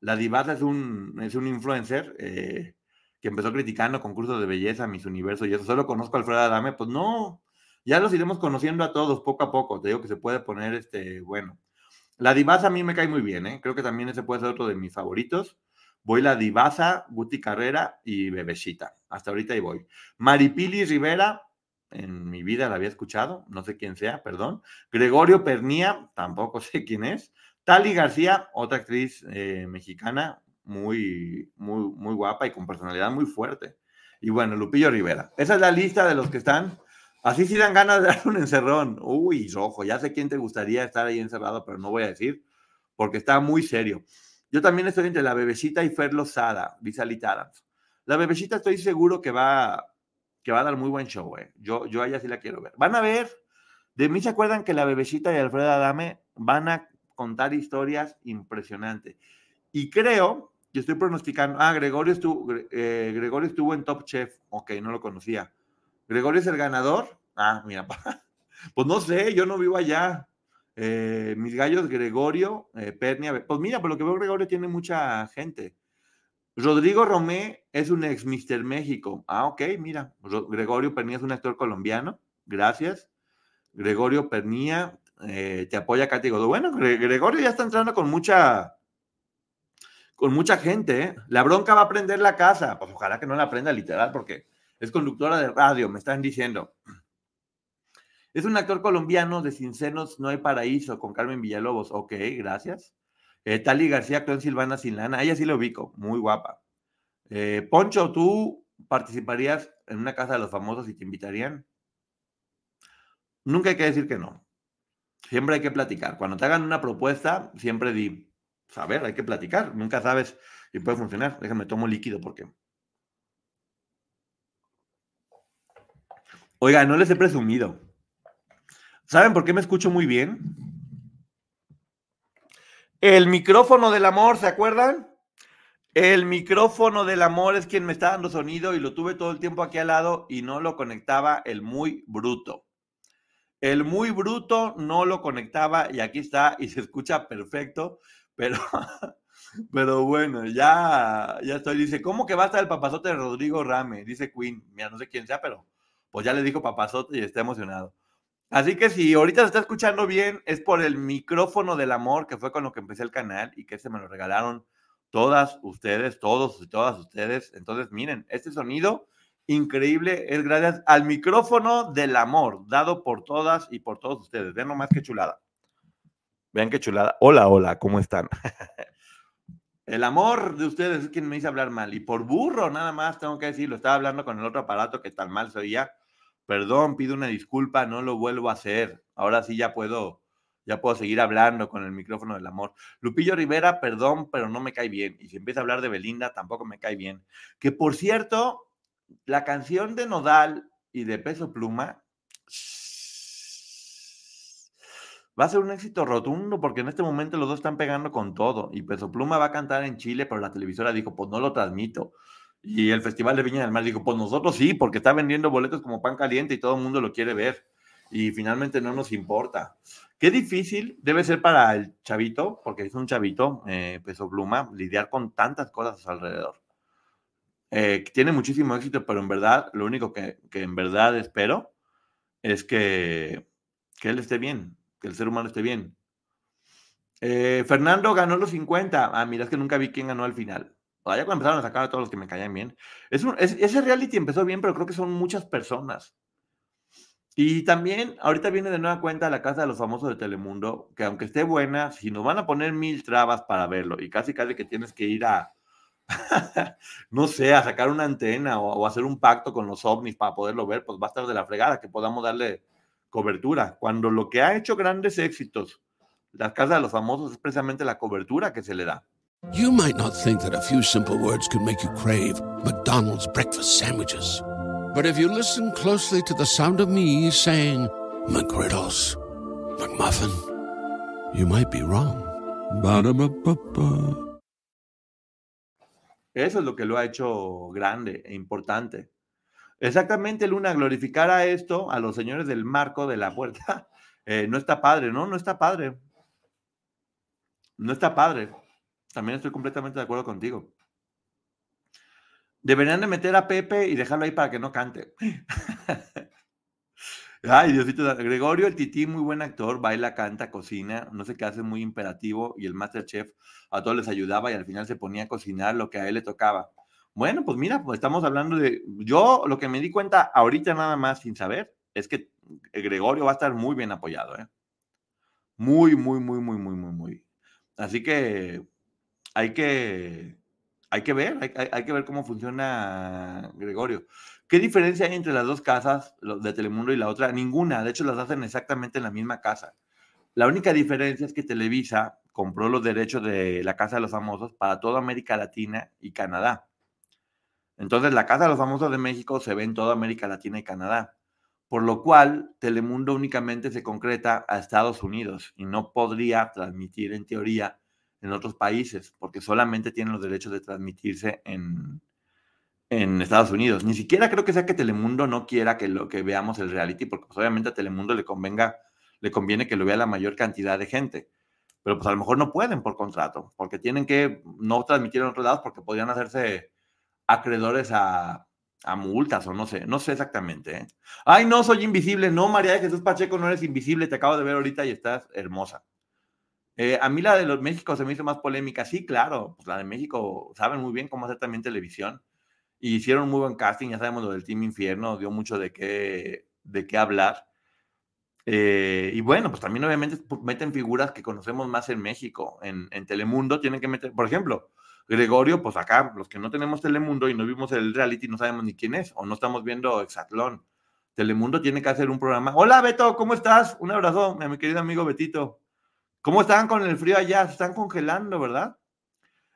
La divasa es un, es un influencer eh, que empezó criticando concursos de belleza, mis universos y eso. Solo conozco a Alfredo Adame. Pues no, ya los iremos conociendo a todos poco a poco. Te digo que se puede poner este, bueno. La divasa a mí me cae muy bien, ¿eh? Creo que también ese puede ser otro de mis favoritos. Voy la divasa, Guti Carrera y Bebecita. Hasta ahorita ahí voy. Maripili Rivera, en mi vida la había escuchado, no sé quién sea, perdón. Gregorio Pernía, tampoco sé quién es. Tali García, otra actriz eh, mexicana, muy, muy, muy guapa y con personalidad muy fuerte. Y bueno, Lupillo Rivera. Esa es la lista de los que están. Así sí dan ganas de dar un encerrón. Uy, rojo, ya sé quién te gustaría estar ahí encerrado, pero no voy a decir, porque está muy serio. Yo también estoy entre la bebecita y Fer Lozada, dice La bebecita estoy seguro que va, que va a dar muy buen show, eh. Yo, yo a sí la quiero ver. Van a ver, de mí se acuerdan que la bebecita y Alfredo Adame van a contar historias impresionantes. Y creo, yo estoy pronosticando, ah, Gregorio estuvo, eh, Gregorio estuvo en Top Chef, ok, no lo conocía. Gregorio es el ganador, ah, mira, pues no sé, yo no vivo allá. Eh, mis gallos, Gregorio, eh, Pernia, pues mira, por lo que veo, Gregorio tiene mucha gente. Rodrigo Romé es un ex Mister México. Ah, ok, mira, Gregorio Pernia es un actor colombiano, gracias. Gregorio Pernia, eh, te apoya Katy Godó. Bueno, Gregorio ya está entrando con mucha, con mucha gente. ¿eh? La bronca va a prender la casa. Pues ojalá que no la prenda literal porque es conductora de radio, me están diciendo. Es un actor colombiano de Sin Senos No hay Paraíso con Carmen Villalobos. Ok, gracias. Eh, Tali García en Silvana Sin Lana. ella sí lo ubico, muy guapa. Poncho, ¿tú participarías en una casa de los famosos y te invitarían? Nunca hay que decir que no. Siempre hay que platicar. Cuando te hagan una propuesta, siempre di, saber, pues, hay que platicar. Nunca sabes si puede funcionar. Déjame tomo líquido porque. Oiga, no les he presumido. ¿Saben por qué me escucho muy bien? El micrófono del amor, ¿se acuerdan? El micrófono del amor es quien me está dando sonido y lo tuve todo el tiempo aquí al lado y no lo conectaba el muy bruto. El muy bruto no lo conectaba y aquí está y se escucha perfecto, pero, pero bueno, ya, ya estoy. Dice, ¿cómo que va a estar el papazote de Rodrigo Rame? Dice Queen. Mira, no sé quién sea, pero pues ya le dijo papazote y está emocionado. Así que si ahorita se está escuchando bien, es por el micrófono del amor que fue con lo que empecé el canal y que se me lo regalaron todas ustedes, todos y todas ustedes. Entonces, miren, este sonido increíble es gracias al micrófono del amor, dado por todas y por todos ustedes. Vean nomás qué chulada. Vean qué chulada. Hola, hola, ¿cómo están? el amor de ustedes es quien me hizo hablar mal. Y por burro, nada más tengo que decirlo. Estaba hablando con el otro aparato que tan mal se oía. Perdón, pido una disculpa, no lo vuelvo a hacer. Ahora sí ya puedo, ya puedo seguir hablando con el micrófono del amor. Lupillo Rivera, perdón, pero no me cae bien. Y si empieza a hablar de Belinda, tampoco me cae bien. Que por cierto, la canción de Nodal y de Peso Pluma va a ser un éxito rotundo porque en este momento los dos están pegando con todo y Peso Pluma va a cantar en Chile, pero la televisora dijo, pues no lo transmito. Y el Festival de Viña del Mar dijo, pues nosotros sí, porque está vendiendo boletos como pan caliente y todo el mundo lo quiere ver. Y finalmente no nos importa. Qué difícil debe ser para el chavito, porque es un chavito, eh, Peso Pluma, lidiar con tantas cosas a su alrededor. Eh, tiene muchísimo éxito, pero en verdad, lo único que, en verdad espero es que, que, él esté bien, que el ser humano esté bien. Eh, Fernando ganó los 50. Ah, mira, es que nunca vi quién ganó al final. Ya cuando empezaron a sacar a todos los que me caían bien. Es ese reality empezó bien, pero creo que son muchas personas. Y también, ahorita viene de nueva cuenta la Casa de los Famosos de Telemundo, que aunque esté buena, si nos van a poner mil trabas para verlo y casi casi que tienes que ir a, no sé, a sacar una antena o, hacer un pacto con los ovnis para poderlo ver, pues va a estar de la fregada que podamos darle cobertura. Cuando lo que ha hecho grandes éxitos, las casas de los famosos, es precisamente la cobertura que se le da. You might not think that a few simple words could make you crave McDonald's breakfast sandwiches. But if you listen closely to the sound of me saying McGriddles, McMuffin, you might be wrong. Ba-da-ba-ba-ba. Eso es lo que lo ha hecho grande e importante. Exactamente, Luna, glorificar a esto, a los señores del marco de la puerta, eh, no está padre, ¿no? No está padre. No está padre. También estoy completamente de acuerdo contigo. Deberían de meter a Pepe y dejarlo ahí para que no cante. Ay, Diosito, Gregorio, el tití, muy buen actor, baila, canta, cocina, no sé qué hace, muy imperativo, y el Masterchef a todos les ayudaba y al final se ponía a cocinar lo que a él le tocaba. Bueno, pues mira, pues estamos hablando de, yo lo que me di cuenta ahorita nada más sin saber es que Gregorio va a estar muy bien apoyado, ¿eh? Muy, muy, muy, muy, muy, muy, muy. Así que hay que, hay que ver, hay, que ver cómo funciona Gregorio. ¿Qué diferencia hay entre las dos casas, de Telemundo y la otra? Ninguna, de hecho las hacen exactamente en la misma casa. La única diferencia es que Televisa compró los derechos de la Casa de los Famosos para toda América Latina y Canadá. Entonces, la Casa de los Famosos de México se ve en toda América Latina y Canadá, por lo cual Telemundo únicamente se concreta a Estados Unidos y no podría transmitir en teoría en otros países, porque solamente tienen los derechos de transmitirse en, en Estados Unidos. Ni siquiera creo que sea que Telemundo no quiera que lo que veamos el reality, porque pues, obviamente a Telemundo le convenga, le conviene que lo vea la mayor cantidad de gente. Pero pues a lo mejor no pueden por contrato, porque tienen que no transmitir en otros lados porque podrían hacerse acreedores a, a multas o no sé, no sé exactamente. ¿eh? Ay, no, soy invisible. No, María de Jesús Pacheco, no eres invisible. Te acabo de ver ahorita y estás hermosa. Eh, a mí la de los México se me hizo más polémica. Sí, claro, pues la de México saben muy bien cómo hacer también televisión. Y hicieron muy buen casting, ya sabemos lo del Team Infierno, dio mucho de qué, de qué hablar. Eh, y bueno, pues también obviamente meten figuras que conocemos más en México. En, en Telemundo tienen que meter, por ejemplo, Gregorio, pues acá, los que no tenemos Telemundo y no vimos el reality, no sabemos ni quién es, o no estamos viendo Exatlón. Telemundo tiene que hacer un programa. Hola Beto, ¿cómo estás? Un abrazo mi querido amigo Betito. ¿Cómo están con el frío allá? Se están congelando, ¿verdad?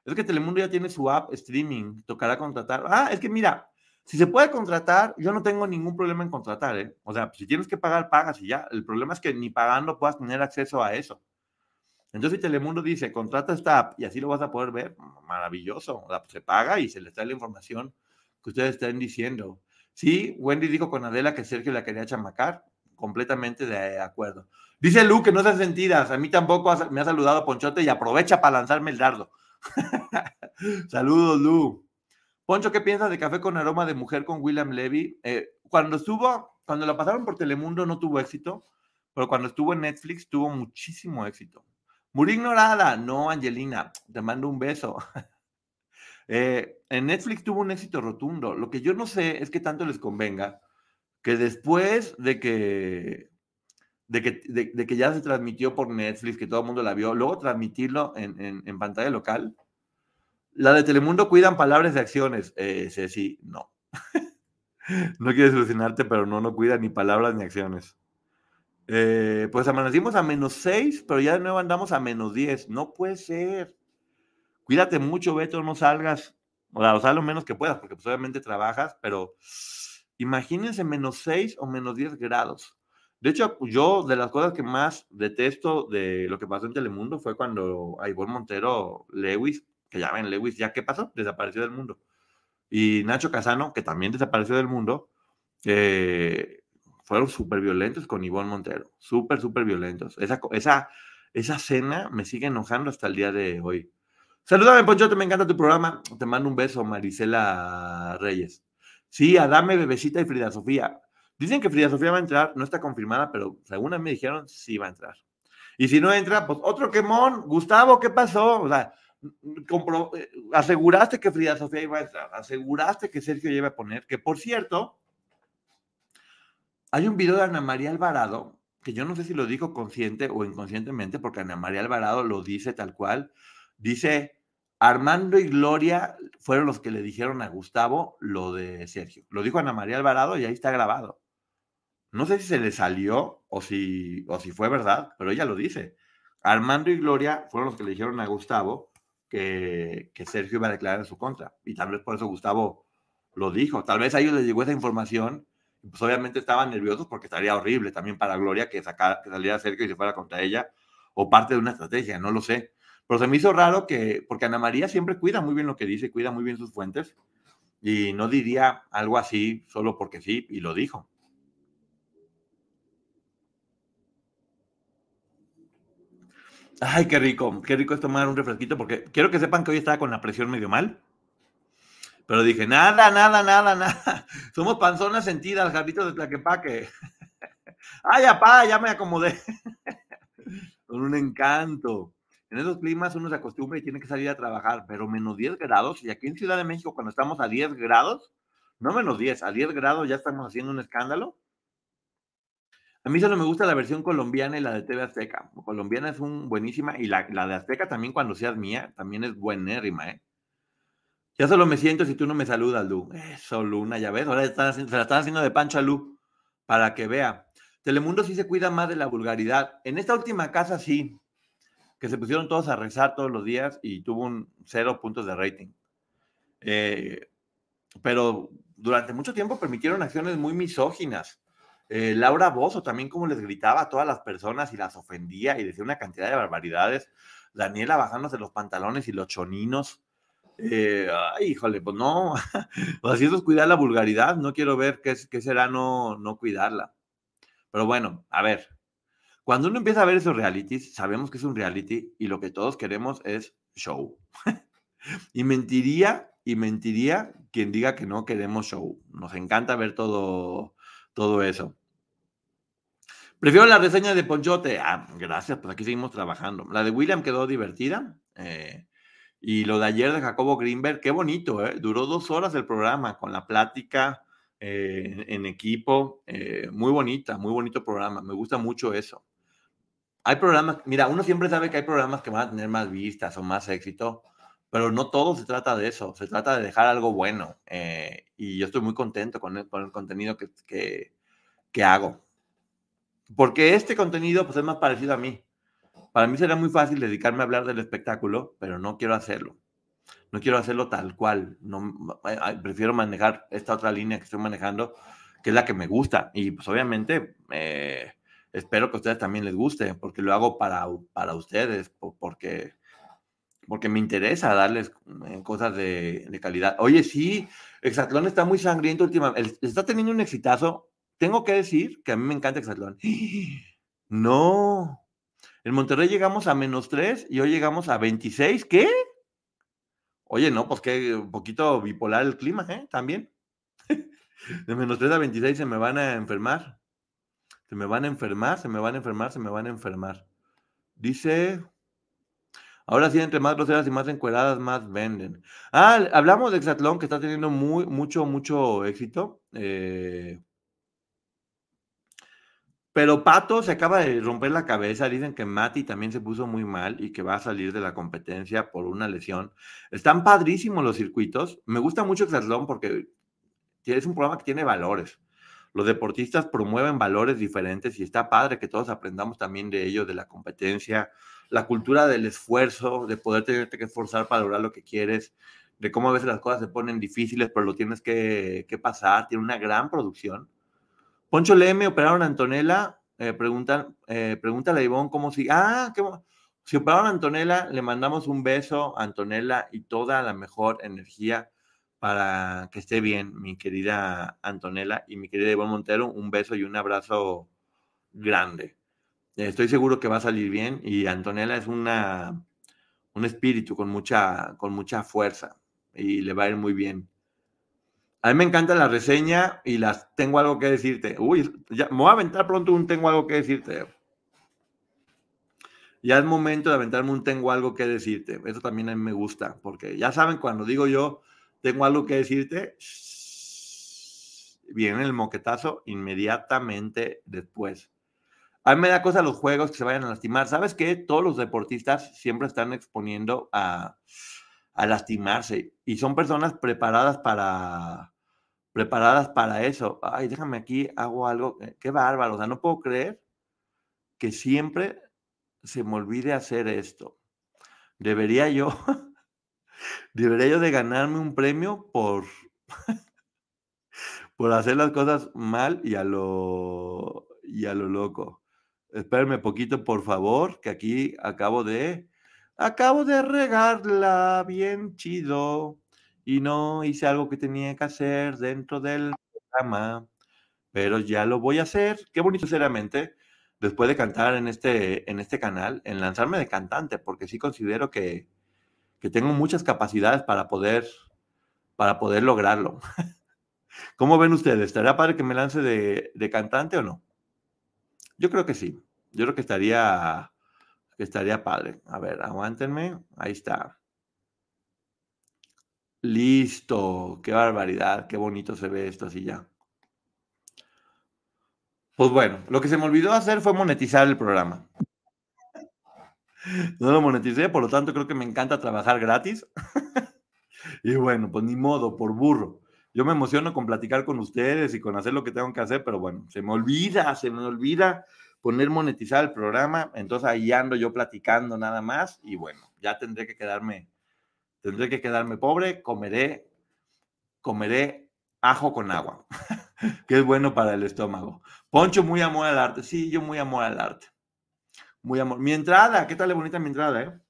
Es que Telemundo ya tiene su app streaming, tocará contratar. Ah, es que mira, si se puede contratar, yo no tengo ningún problema en contratar, ¿eh? O sea, si tienes que pagar, pagas y ya. El problema es que ni pagando puedas tener acceso a eso. Entonces, si Telemundo dice, contrata esta app y así lo vas a poder ver, maravilloso. O sea, pues, se paga y se les trae la información que ustedes estén diciendo. Sí, Wendy dijo con Adela que Sergio la quería chamacar. Completamente de acuerdo. Dice Lu que no se sentidas. A mí tampoco me ha saludado Ponchote y aprovecha para lanzarme el dardo. Saludos, Lu. Poncho, ¿qué piensas de Café con Aroma de Mujer con William Levy? Eh, cuando estuvo, cuando lo pasaron por Telemundo no tuvo éxito, pero cuando estuvo en Netflix tuvo muchísimo éxito. Muri ignorada, no, Angelina, te mando un beso. Eh, en Netflix tuvo un éxito rotundo. Lo que yo no sé es que tanto les convenga que después de que, de que, de, de que ya se transmitió por Netflix, que todo el mundo la vio, luego transmitirlo en, en- pantalla local. La de Telemundo cuidan palabras y acciones. Eh, Ceci, no. no quiero solucionarte, pero no, no cuida ni palabras ni acciones. Eh, pues amanecimos a menos 6, pero ya de nuevo andamos a menos 10. No puede ser. Cuídate mucho, Beto, no salgas. O sea, o sea, lo menos que puedas, porque pues obviamente trabajas, pero imagínense menos 6 o menos 10 grados. De hecho, yo de las cosas que más detesto de lo que pasó en Telemundo fue cuando a Ivonne Montero, Lewis, que ya ven, Lewis, ¿ya qué pasó? Desapareció del mundo. Y Nacho Casano, que también desapareció del mundo, eh, fueron súper violentos con Ivonne Montero. Súper, súper violentos. Esa, esa, esa cena me sigue enojando hasta el día de hoy. Saludame, Ponchote, me encanta tu programa. Te mando un beso, Marisela Reyes. Sí, Adame, Bebecita y Frida Sofía. Dicen que Frida Sofía va a entrar, no está confirmada, pero según me dijeron, sí va a entrar. Y si no entra, pues otro quemón. Gustavo, ¿qué pasó? O sea, eh, aseguraste que Frida Sofía iba a entrar, aseguraste que Sergio iba a poner, que por cierto, hay un video de Ana María Alvarado, que yo no sé si lo dijo consciente o inconscientemente, porque Ana María Alvarado lo dice tal cual. Dice, Armando y Gloria fueron los que le dijeron a Gustavo lo de Sergio. Lo dijo Ana María Alvarado y ahí está grabado. No sé si se le salió o si, o si fue verdad, pero ella lo dice. Armando y Gloria fueron los que le dijeron a Gustavo que, que Sergio iba a declarar en su contra. Y tal vez por eso Gustavo lo dijo. Tal vez a ellos les llegó esa información, pues obviamente estaban nerviosos porque estaría horrible también para Gloria que, sacara, que saliera cerca y se fuera contra ella, o parte de una estrategia, no lo sé. Pero se me hizo raro que, porque Ana María siempre cuida muy bien lo que dice, cuida muy bien sus fuentes, y no diría algo así solo porque sí, y lo dijo. Ay, qué rico, qué rico es tomar un refresquito, porque quiero que sepan que hoy estaba con la presión medio mal. Pero dije, nada, nada, nada, nada. Somos panzonas sentidas, jarritos de Tlaquepaque. Ay, apá, ya me acomodé. Con un encanto. En esos climas uno se acostumbra y tiene que salir a trabajar, pero menos 10 grados. Y aquí en Ciudad de México, cuando estamos a 10 grados, no menos 10, a 10 grados ya estamos haciendo un escándalo. A mí solo me gusta la versión colombiana y la de TV Azteca. Colombiana es un buenísima y la, de Azteca también cuando seas mía, también es buenérrima, ¿eh? Ya solo me siento si tú no me saludas, Lu. Eso, Luna, ya ves, ahora se la están haciendo de pancho a Lu para que vea. Telemundo sí se cuida más de la vulgaridad. En esta última casa sí, que se pusieron todos a rezar todos los días y tuvo un cero puntos de rating. Eh, pero durante mucho tiempo permitieron acciones muy misóginas. Eh, Laura Bozo también como les gritaba a todas las personas y las ofendía y decía una cantidad de barbaridades. Daniela bajándose los pantalones y los choninos. Eh, ay, híjole, pues no. pues eso es cuidar la vulgaridad. No quiero ver qué, qué será no, no cuidarla. Pero bueno, a ver. Cuando uno empieza a ver esos realities, sabemos que es un reality y lo que todos queremos es show. y mentiría, y mentiría quien diga que no queremos show. Nos encanta ver todo, todo eso. Prefiero la reseña de Ponchote. Ah, gracias, pues aquí seguimos trabajando. La de William quedó divertida. Eh, y lo de ayer de Jacobo Greenberg, qué bonito, ¿eh? Duró dos horas el programa con la plática eh, en equipo. Eh, muy bonita, muy bonito programa. Me gusta mucho eso. Hay programas, mira, uno siempre sabe que hay programas que van a tener más vistas o más éxito, pero no todo se trata de eso. Se trata de dejar algo bueno. y yo estoy muy contento con el, con el contenido que, que, que hago. Porque este contenido pues, es más parecido a mí. Para mí será muy fácil dedicarme a hablar del espectáculo, pero no quiero hacerlo. No quiero hacerlo tal cual. No, prefiero manejar esta otra línea que estoy manejando, que es la que me gusta. Y pues obviamente eh, espero que a ustedes también les guste, porque lo hago para, para ustedes, porque, porque me interesa darles eh, cosas de, de calidad. Oye, sí, Exatlón está muy sangriento últimamente. Está teniendo un exitazo tengo que decir que a mí me encanta Exatlón. No. En Monterrey llegamos a menos 3 y hoy llegamos a 26. ¿Qué? Oye, no, pues que un poquito bipolar el clima, ¿eh? También. De menos 3 a 26 se me van a enfermar. Se me van a enfermar, se me van a enfermar, se me van a enfermar. Dice. Ahora sí, entre más groseras y más encueradas, más venden. Ah, hablamos de Exatlón, que está teniendo muy, mucho, mucho éxito. Eh, pero Pato se acaba de romper la cabeza. Dicen que Mati también se puso muy mal y que va a salir de la competencia por una lesión. Están padrísimos los circuitos. Me gusta mucho Exatlón porque es un programa que tiene valores. Los deportistas promueven valores diferentes y está padre que todos aprendamos también de ellos, de la competencia, la cultura del esfuerzo, de poder tenerte que esforzar para lograr lo que quieres, de cómo a veces las cosas se ponen difíciles, pero lo tienes que, que pasar. Tiene una gran producción Poncho Leme operaron a Antonella. Eh, preguntan, eh, pregúntale a Ivonne cómo si. Ah, qué si operaron a Antonella, le mandamos un beso a Antonella y toda la mejor energía para que esté bien, mi querida Antonella y mi querida Ivonne Montero. Un beso y un abrazo grande. Estoy seguro que va a salir bien y Antonella es una, un espíritu con mucha, con mucha fuerza y le va a ir muy bien. A mí me encanta la reseña y las tengo algo que decirte. Uy, ya, me voy a aventar pronto un tengo algo que decirte. Ya es momento de aventarme un tengo algo que decirte. Eso también a mí me gusta, porque ya saben, cuando digo yo tengo algo que decirte, viene el moquetazo inmediatamente después. A mí me da cosa los juegos que se vayan a lastimar. ¿Sabes qué? Todos los deportistas siempre están exponiendo a, a lastimarse y son personas preparadas para preparadas para eso. Ay, déjame aquí, hago algo. Eh, qué bárbaro. O sea, no puedo creer que siempre se me olvide hacer esto. Debería yo, debería yo de ganarme un premio por, por hacer las cosas mal y a lo, y a lo loco. Espérenme poquito, por favor, que aquí acabo de, acabo de regarla bien chido y no hice algo que tenía que hacer dentro del programa, pero ya lo voy a hacer. Qué bonito, sinceramente, después de cantar en este, en este canal, en lanzarme de cantante, porque sí considero que, que tengo muchas capacidades para poder, para poder lograrlo. ¿Cómo ven ustedes? ¿Estaría padre que me lance de, de cantante o no? Yo creo que sí. Yo creo que estaría, estaría padre. A ver, aguántenme. Ahí está. Listo. Qué barbaridad. Qué bonito se ve esto así ya. Pues bueno, lo que se me olvidó hacer fue monetizar el programa. No lo moneticé, por lo tanto creo que me encanta trabajar gratis. Y bueno, pues ni modo, por burro. Yo me emociono con platicar con ustedes y con hacer lo que tengo que hacer, pero bueno, se me olvida, se me olvida poner monetizar el programa, entonces ahí ando yo platicando nada más y bueno, ya tendré que quedarme, tendré que quedarme pobre, comeré, comeré ajo con agua, que es bueno para el estómago. Poncho, muy amor al arte, sí, yo muy amor al arte. Muy amor. Mi entrada, ¿qué tal de bonita mi entrada, eh?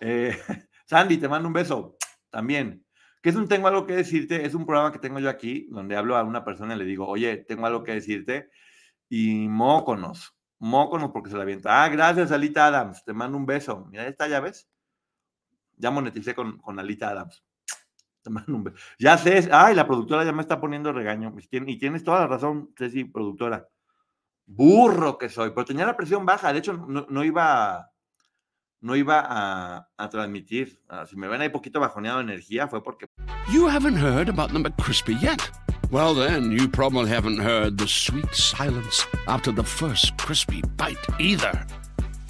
eh Sandy, te mando un beso también. Que es un Tengo algo que decirte, es un programa que tengo yo aquí, donde hablo a una persona y le digo, oye, tengo algo que decirte y móconos, móconos porque se la avienta. Ah, gracias, Alita Adams, te mando un beso. Mira, esta ya ves. Ya moneticé con, con Alita Adams. Te mando un beso. Ya sé, ay, la productora ya me está poniendo regaño. Y tienes toda la razón, Ceci, productora. Burro que soy, pero tenía la presión baja. De hecho, no, iba, no iba a, transmitir. Ah, si me ven ahí poquito bajoneado de energía, fue porque. You haven't heard about the McCrispy yet. Well, then, you probably haven't heard the sweet silence after the first crispy bite either.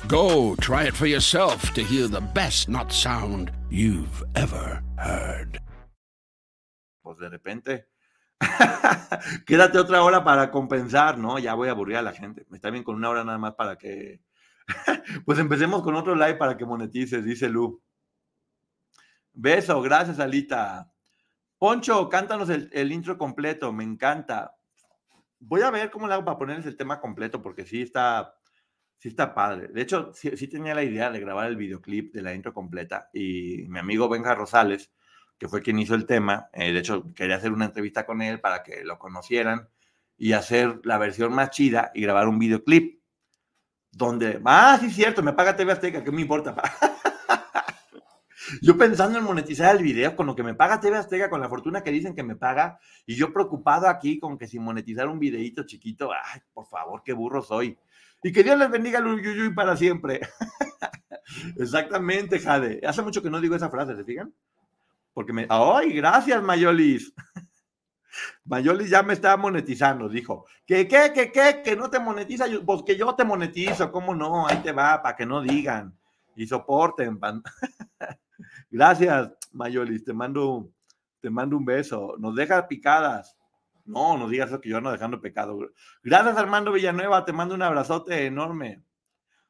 Go try it for yourself to hear the best not sound you've ever heard. Pues de repente, quédate otra hora para compensar, ¿no? Ya voy a aburrir a la gente. Está bien con una hora nada más para que. pues empecemos con otro live para que monetices, dice Lu. Beso, gracias, Alita. Poncho, cántanos el, intro completo, me encanta. Voy a ver cómo le hago para ponerles el tema completo, porque sí está, sí está padre. De hecho, sí, tenía la idea de grabar el videoclip de la intro completa y mi amigo Benja Rosales, que fue quien hizo el tema, eh, de hecho quería hacer una entrevista con él para que lo conocieran y hacer la versión más chida y grabar un videoclip donde, ah, sí, cierto, me paga TV Azteca, ¿qué me importa? Yo pensando en monetizar el video con lo que me paga TV Azteca, con la fortuna que dicen que me paga, y yo preocupado aquí con que si monetizar un videito chiquito, ay, por favor, qué burro soy. Y que Dios les bendiga el Uyuyuy para siempre. Exactamente, Jade. Hace mucho que no digo esa frase, ¿se fijan? Porque me. ¡Ay, gracias, Mayolis! Mayolis ya me está monetizando, dijo. ¿Qué, qué, qué, qué? Que no te monetiza. Pues que yo te monetizo, ¿cómo no? Ahí te va, para que no digan. Y soporten. Gracias, Mayolis, te mando, te mando un beso. Nos deja picadas. No, no digas eso que yo ando dejando pecado. Gracias, Armando Villanueva, te mando un abrazote enorme.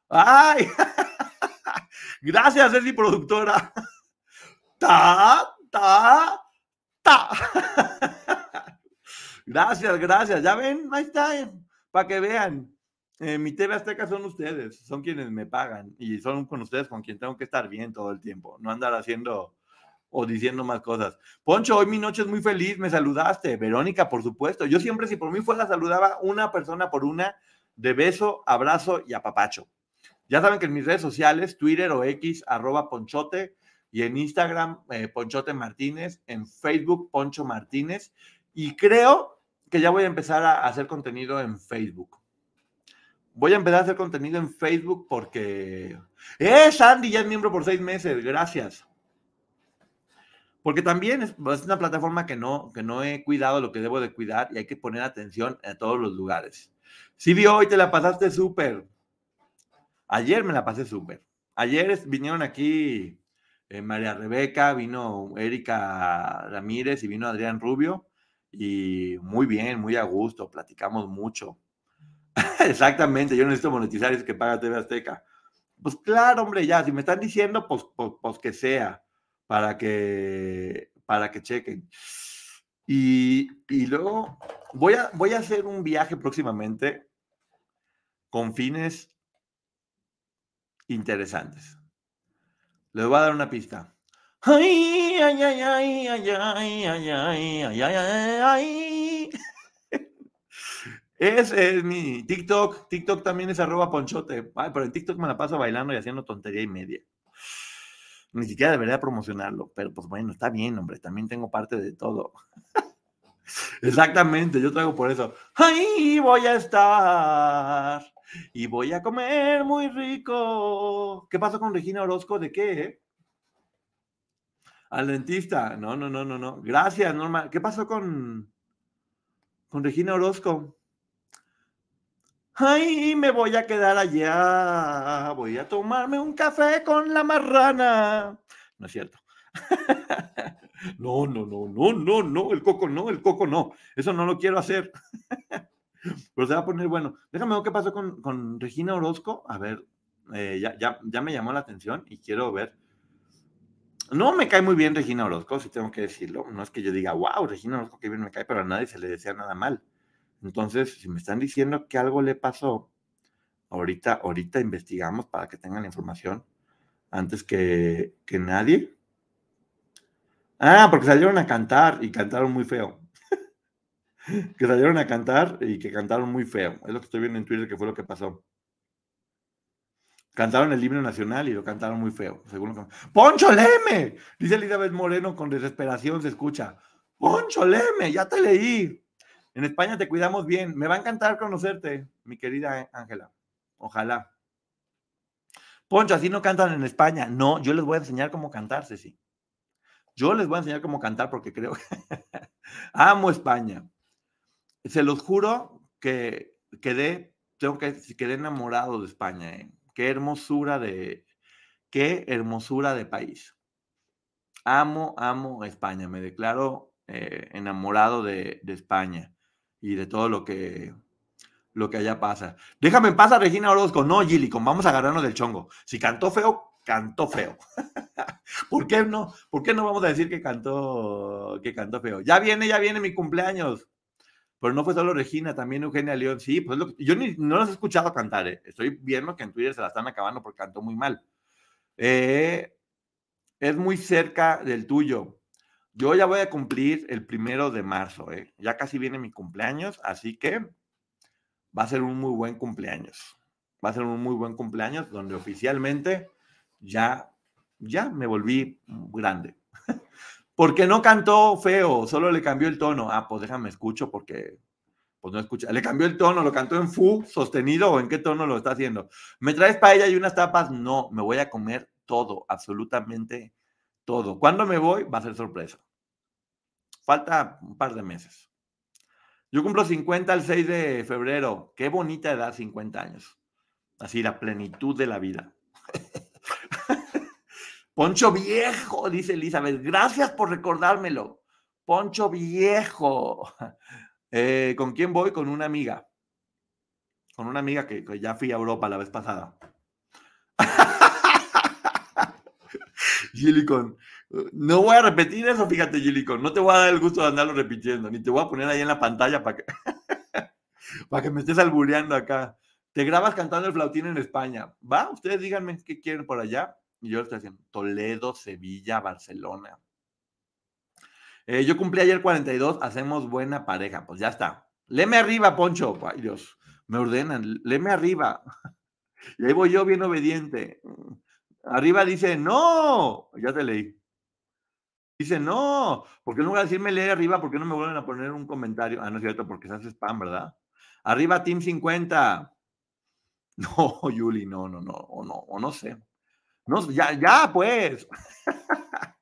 ¡Ay! Gracias, Ceci, productora. Ta, ta, ta. Gracias, gracias. Ya ven, ahí está, eh, para que vean. Eh, mi TV Azteca son ustedes, son quienes me pagan y son con ustedes con quien tengo que estar bien todo el tiempo, no andar haciendo o diciendo más cosas. Poncho, hoy mi noche es muy feliz, me saludaste. Verónica, por supuesto. Yo siempre, si por mí fuera, saludaba una persona por una de beso, abrazo y apapacho. Ya saben que en mis redes sociales, Twitter o X, arroba Ponchote, y en Instagram, eh, Ponchote Martínez, en Facebook, Poncho Martínez, y creo que ya voy a empezar a hacer contenido en Facebook voy a empezar a hacer contenido en Facebook porque... ¡Eh, Sandy! Ya es miembro por seis meses, gracias. Porque también es, una plataforma que no, que no he cuidado lo que debo de cuidar y hay que poner atención a todos los lugares. Sí, vi hoy, te la pasaste súper. Ayer me la pasé súper. Ayer vinieron aquí eh, María Rebeca, vino Erika Ramírez y vino Adrián Rubio. Y muy bien, muy a gusto, platicamos mucho. Exactamente, yo necesito monetizar es que paga TV Azteca. Pues claro, hombre, ya, si me están diciendo, pues, pues, pues, que sea, para que, para que chequen. Y, y luego voy a, voy a hacer un viaje próximamente con fines interesantes. Les voy a dar una pista. Ay, ay, ay, ay, ay, ay, ay, ay, ay, ay, ay. Es, mi TikTok. TikTok también es arroba ponchote. Ay, pero en TikTok me la paso bailando y haciendo tontería y media. Ni siquiera debería promocionarlo, pero pues bueno, está bien, hombre. También tengo parte de todo. Exactamente, yo traigo por eso. Ahí voy a estar y voy a comer muy rico. ¿Qué pasó con Regina Orozco? ¿De qué? Al dentista. No, no, no, no, no. Gracias, Norma. ¿Qué pasó con, con Regina Orozco? Ay, me voy a quedar allá. Voy a tomarme un café con la marrana. No es cierto. No, no, no, no, no, no, el coco no, el coco no. Eso no lo quiero hacer. Pero se va a poner bueno. Déjame ver qué pasó con, con Regina Orozco. A ver, eh, ya, ya, ya me llamó la atención y quiero ver. No me cae muy bien Regina Orozco, si tengo que decirlo. No es que yo diga, wow, Regina Orozco, qué bien me cae, pero a nadie se le desea nada mal. Entonces, si me están diciendo que algo le pasó, ahorita, ahorita investigamos para que tengan la información antes que, que nadie. Ah, porque salieron a cantar y cantaron muy feo. que salieron a cantar y que cantaron muy feo. Es lo que estoy viendo en Twitter que fue lo que pasó. Cantaron el himno nacional y lo cantaron muy feo. Según lo que... ¡Poncho Leme! Dice Elizabeth Moreno con desesperación, se escucha. ¡Poncho Leme! Ya te leí. En España te cuidamos bien. Me va a encantar conocerte, mi querida Ángela. Ojalá. Poncho, así no cantan en España. No, yo les voy a enseñar cómo cantar, sí. Yo les voy a enseñar cómo cantar porque creo que amo España. Se los juro que quedé, tengo que quedé enamorado de España. ¿eh? Qué hermosura de, qué hermosura de país. Amo, amo España. Me declaro eh, enamorado de, de, España y de todo lo que, lo que allá pasa. Déjame en a Regina Orozco. No, Gillicon, vamos a agarrarnos del chongo. Si cantó feo, cantó feo. ¿Por qué no? ¿Por qué no vamos a decir que cantó, que cantó feo? Ya viene, ya viene mi cumpleaños. Pero no fue solo Regina, también Eugenia León. Sí, pues yo ni, no los he escuchado cantar. ¿eh? Estoy viendo que en Twitter se la están acabando porque cantó muy mal. Eh, es muy cerca del tuyo. Yo ya voy a cumplir el primero de marzo. ¿eh? Ya casi viene mi cumpleaños, así que va a ser un muy buen cumpleaños. Va a ser un muy buen cumpleaños donde oficialmente ya, ya me volví grande. porque no cantó feo, solo le cambió el tono. Ah, pues déjame escucho porque pues no escucha. Le cambió el tono, lo cantó en fu, sostenido o en qué tono lo está haciendo. ¿Me traes paella y unas tapas? No, me voy a comer todo, absolutamente todo. ¿Cuándo me voy? Va a ser sorpresa. Falta un par de meses. Yo cumplo 50 el 6 de febrero. Qué bonita edad, 50 años. Así la plenitud de la vida. Poncho viejo, dice Elizabeth. Gracias por recordármelo. Poncho viejo. Eh, ¿Con quién voy? Con una amiga. Con una amiga que, que ya fui a Europa la vez pasada. Gilicon. No voy a repetir eso, fíjate, Gilicon. No te voy a dar el gusto de andarlo repitiendo, ni te voy a poner ahí en la pantalla para que, que me estés albureando acá. Te grabas cantando el flautín en España. ¿Va? Ustedes díganme qué quieren por allá. Y yo estoy haciendo Toledo, Sevilla, Barcelona. Eh, yo cumplí ayer 42, hacemos buena pareja. Pues ya está. Leme arriba, Poncho. Ay, Dios, me ordenan. Leme arriba. Y ahí voy yo bien obediente. Arriba dice, no. Ya te leí. Dice, no. Porque en lugar de decirme lee arriba, ¿por qué no me vuelven a poner un comentario? Ah, no es cierto, porque se hace spam, ¿verdad? Arriba, Team 50. No, Yuli, no, no, no, o no, o no sé. No, ya, ya, pues.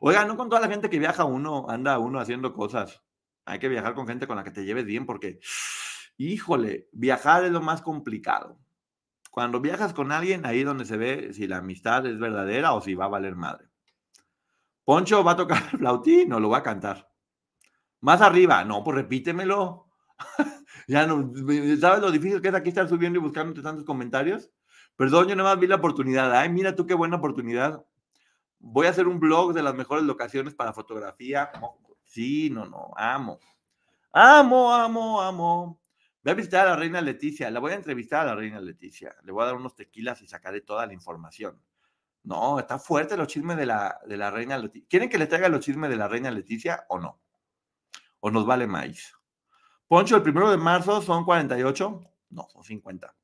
Oiga, no con toda la gente que viaja uno, anda uno haciendo cosas. Hay que viajar con gente con la que te lleves bien porque, híjole, viajar es lo más complicado. Cuando viajas con alguien, ahí donde se ve si la amistad es verdadera o si va a valer madre. Poncho va a tocar el flautín, no lo va a cantar. Más arriba, no, pues repítemelo. ya no, ¿sabes lo difícil que es aquí estar subiendo y buscando tantos comentarios? Perdón, yo nada más vi la oportunidad. Ay, mira tú qué buena oportunidad. Voy a hacer un blog de las mejores locaciones para fotografía. Sí, no, no, amo. Amo, amo, amo. Voy a visitar a la reina Leticia. La voy a entrevistar a la reina Leticia. Le voy a dar unos tequilas y sacaré toda la información. No, está fuerte los chismes de la, de la reina Leticia. ¿Quieren que le traiga los chismes de la reina Leticia o no? ¿O nos vale más? Poncho, el primero de marzo son 48. No, son 50.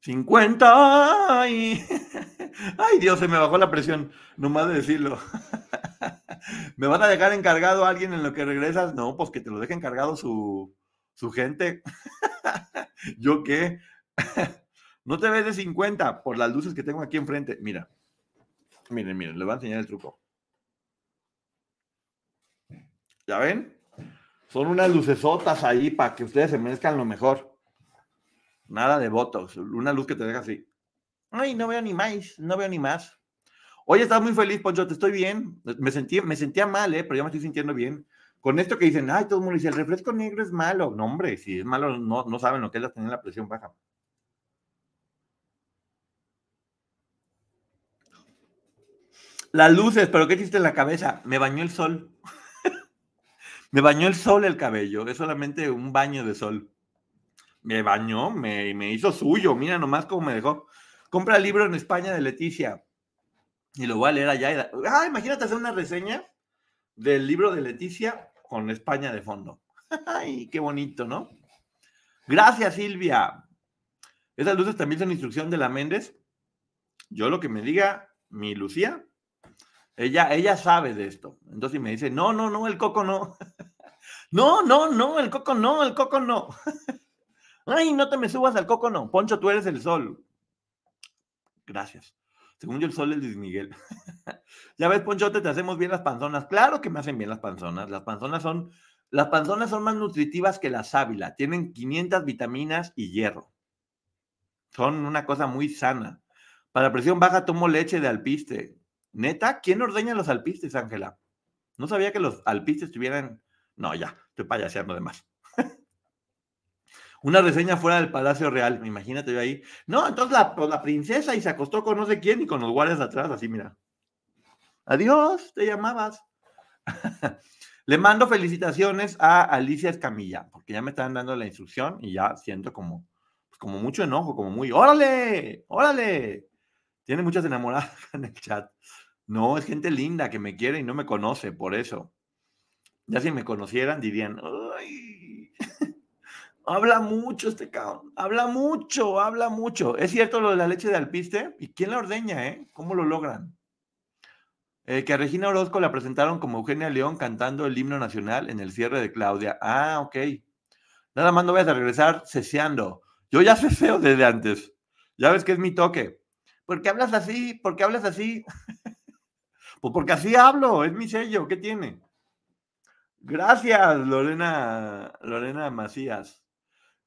50. Ay, ay Dios, se me bajó la presión, nomás de decirlo. ¿Me van a dejar encargado a alguien en lo que regresas? No, pues que te lo deje encargado su, su gente. ¿Yo qué? no te ves de 50 por las luces que tengo aquí enfrente. Mira, miren, miren, les voy a enseñar el truco. ¿Ya ven? Son unas lucesotas ahí para que ustedes se merezcan lo mejor. Nada de votos. Una luz que te deja así. Ay, no veo ni más, no veo ni más. Oye, estás muy feliz, Poncho, te estoy bien. Me, sentí, me sentía mal, ¿eh? pero ya me estoy sintiendo bien. Con esto que dicen, ay, todo el mundo dice, el refresco negro es malo. No, hombre, si es malo, no, no saben lo que es tener la presión baja. Las luces, pero ¿qué hiciste en la cabeza? Me bañó el sol. me bañó el sol el cabello, es solamente un baño de sol me bañó, me, me hizo suyo, mira nomás cómo me dejó. Compra el libro en España de Leticia y lo voy a leer allá. Ah, imagínate hacer una reseña del libro de Leticia con España de fondo. Ay, qué bonito, ¿no? Gracias, Silvia. Esas luces también son instrucción de la Méndez. Yo lo que me diga mi Lucía, ella, ella sabe de esto. Entonces me dice, no, no, no, el coco no. no, no, no, el coco no, el coco no. Ay, no te me subas al coco, no. Poncho, tú eres el sol. Gracias. Según yo, el sol es Luis Miguel. ya ves, Poncho, te hacemos bien las panzonas. Claro que me hacen bien las panzonas. Las panzonas son, las panzonas son más nutritivas que la sábila. Tienen 500 vitaminas y hierro. Son una cosa muy sana. Para presión baja tomo leche de alpiste. Neta, ¿quién ordeña los alpistes, Ángela? No sabía que los alpistes tuvieran. No, ya, estoy payaseando de más. Una reseña fuera del Palacio Real, imagínate yo ahí. No, entonces la, pues, la princesa y se acostó con no sé quién y con los guardias atrás, así, mira. Adiós, te llamabas. Le mando felicitaciones a Alicia Escamilla, porque ya me están dando la instrucción y ya siento como, pues, como mucho enojo, como muy, órale, órale. Tiene muchas enamoradas en el chat. No, es gente linda que me quiere y no me conoce, por eso. Ya si me conocieran dirían, Habla mucho este cabrón. Habla mucho, habla mucho. ¿Es cierto lo de la leche de alpiste? ¿Y quién la ordeña, eh? ¿Cómo lo logran? Eh, que a Regina Orozco la presentaron como Eugenia León cantando el himno nacional en el cierre de Claudia. Ah, ok. Nada más no vayas a regresar ceseando. Yo ya ceseo desde antes. Ya ves que es mi toque. ¿Por qué hablas así? ¿Por qué hablas así? pues porque así hablo, es mi sello. ¿Qué tiene? Gracias, Lorena, Lorena Macías.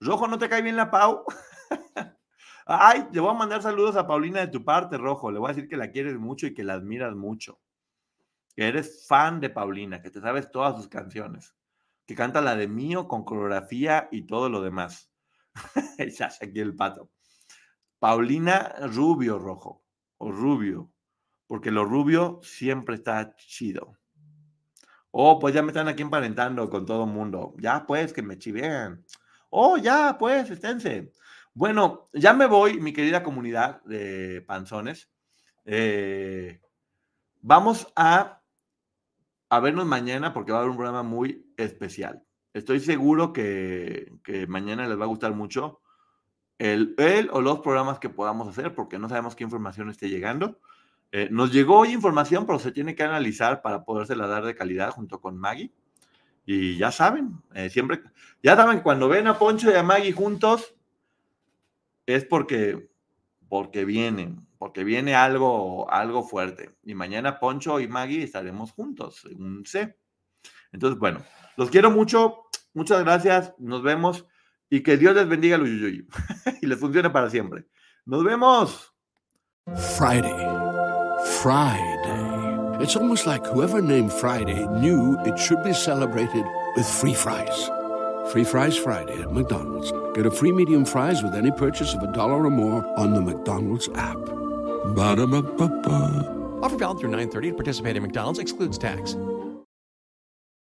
Rojo, ¿no te cae bien la Pau? Ay, le voy a mandar saludos a Paulina de tu parte, Rojo. Le voy a decir que la quieres mucho y que la admiras mucho. Que eres fan de Paulina, que te sabes todas sus canciones. Que canta la de mío con coreografía y todo lo demás. aquí el pato. Paulina Rubio, Rojo. O Rubio. Porque lo rubio siempre está chido. Oh, pues ya me están aquí emparentando con todo mundo. Ya, pues, que me chivean. Oh, ya, pues, esténse. Bueno, ya me voy, mi querida comunidad de panzones. Eh, vamos a, vernos mañana porque va a haber un programa muy especial. Estoy seguro que, mañana les va a gustar mucho el, el, o los programas que podamos hacer porque no sabemos qué información esté llegando. Eh, nos llegó hoy información, pero se tiene que analizar para podérsela dar de calidad junto con Maggie. Y ya saben, eh, siempre, ya saben, cuando ven a Poncho y a Maggie juntos, es porque, porque vienen, porque viene algo, algo fuerte. Y mañana Poncho y Maggie estaremos juntos, según sé. Entonces, bueno, los quiero mucho, muchas gracias, nos vemos y que Dios les bendiga a y les funcione para siempre. Nos vemos. Friday, Friday. It's almost like whoever named Friday knew it should be celebrated with free fries. Free Fries Friday at McDonald's. Get a free medium fries with any purchase of a dollar or more on the McDonald's app. Ba-da-ba-ba-ba. Offer valid through 930 to participate in McDonald's excludes tax.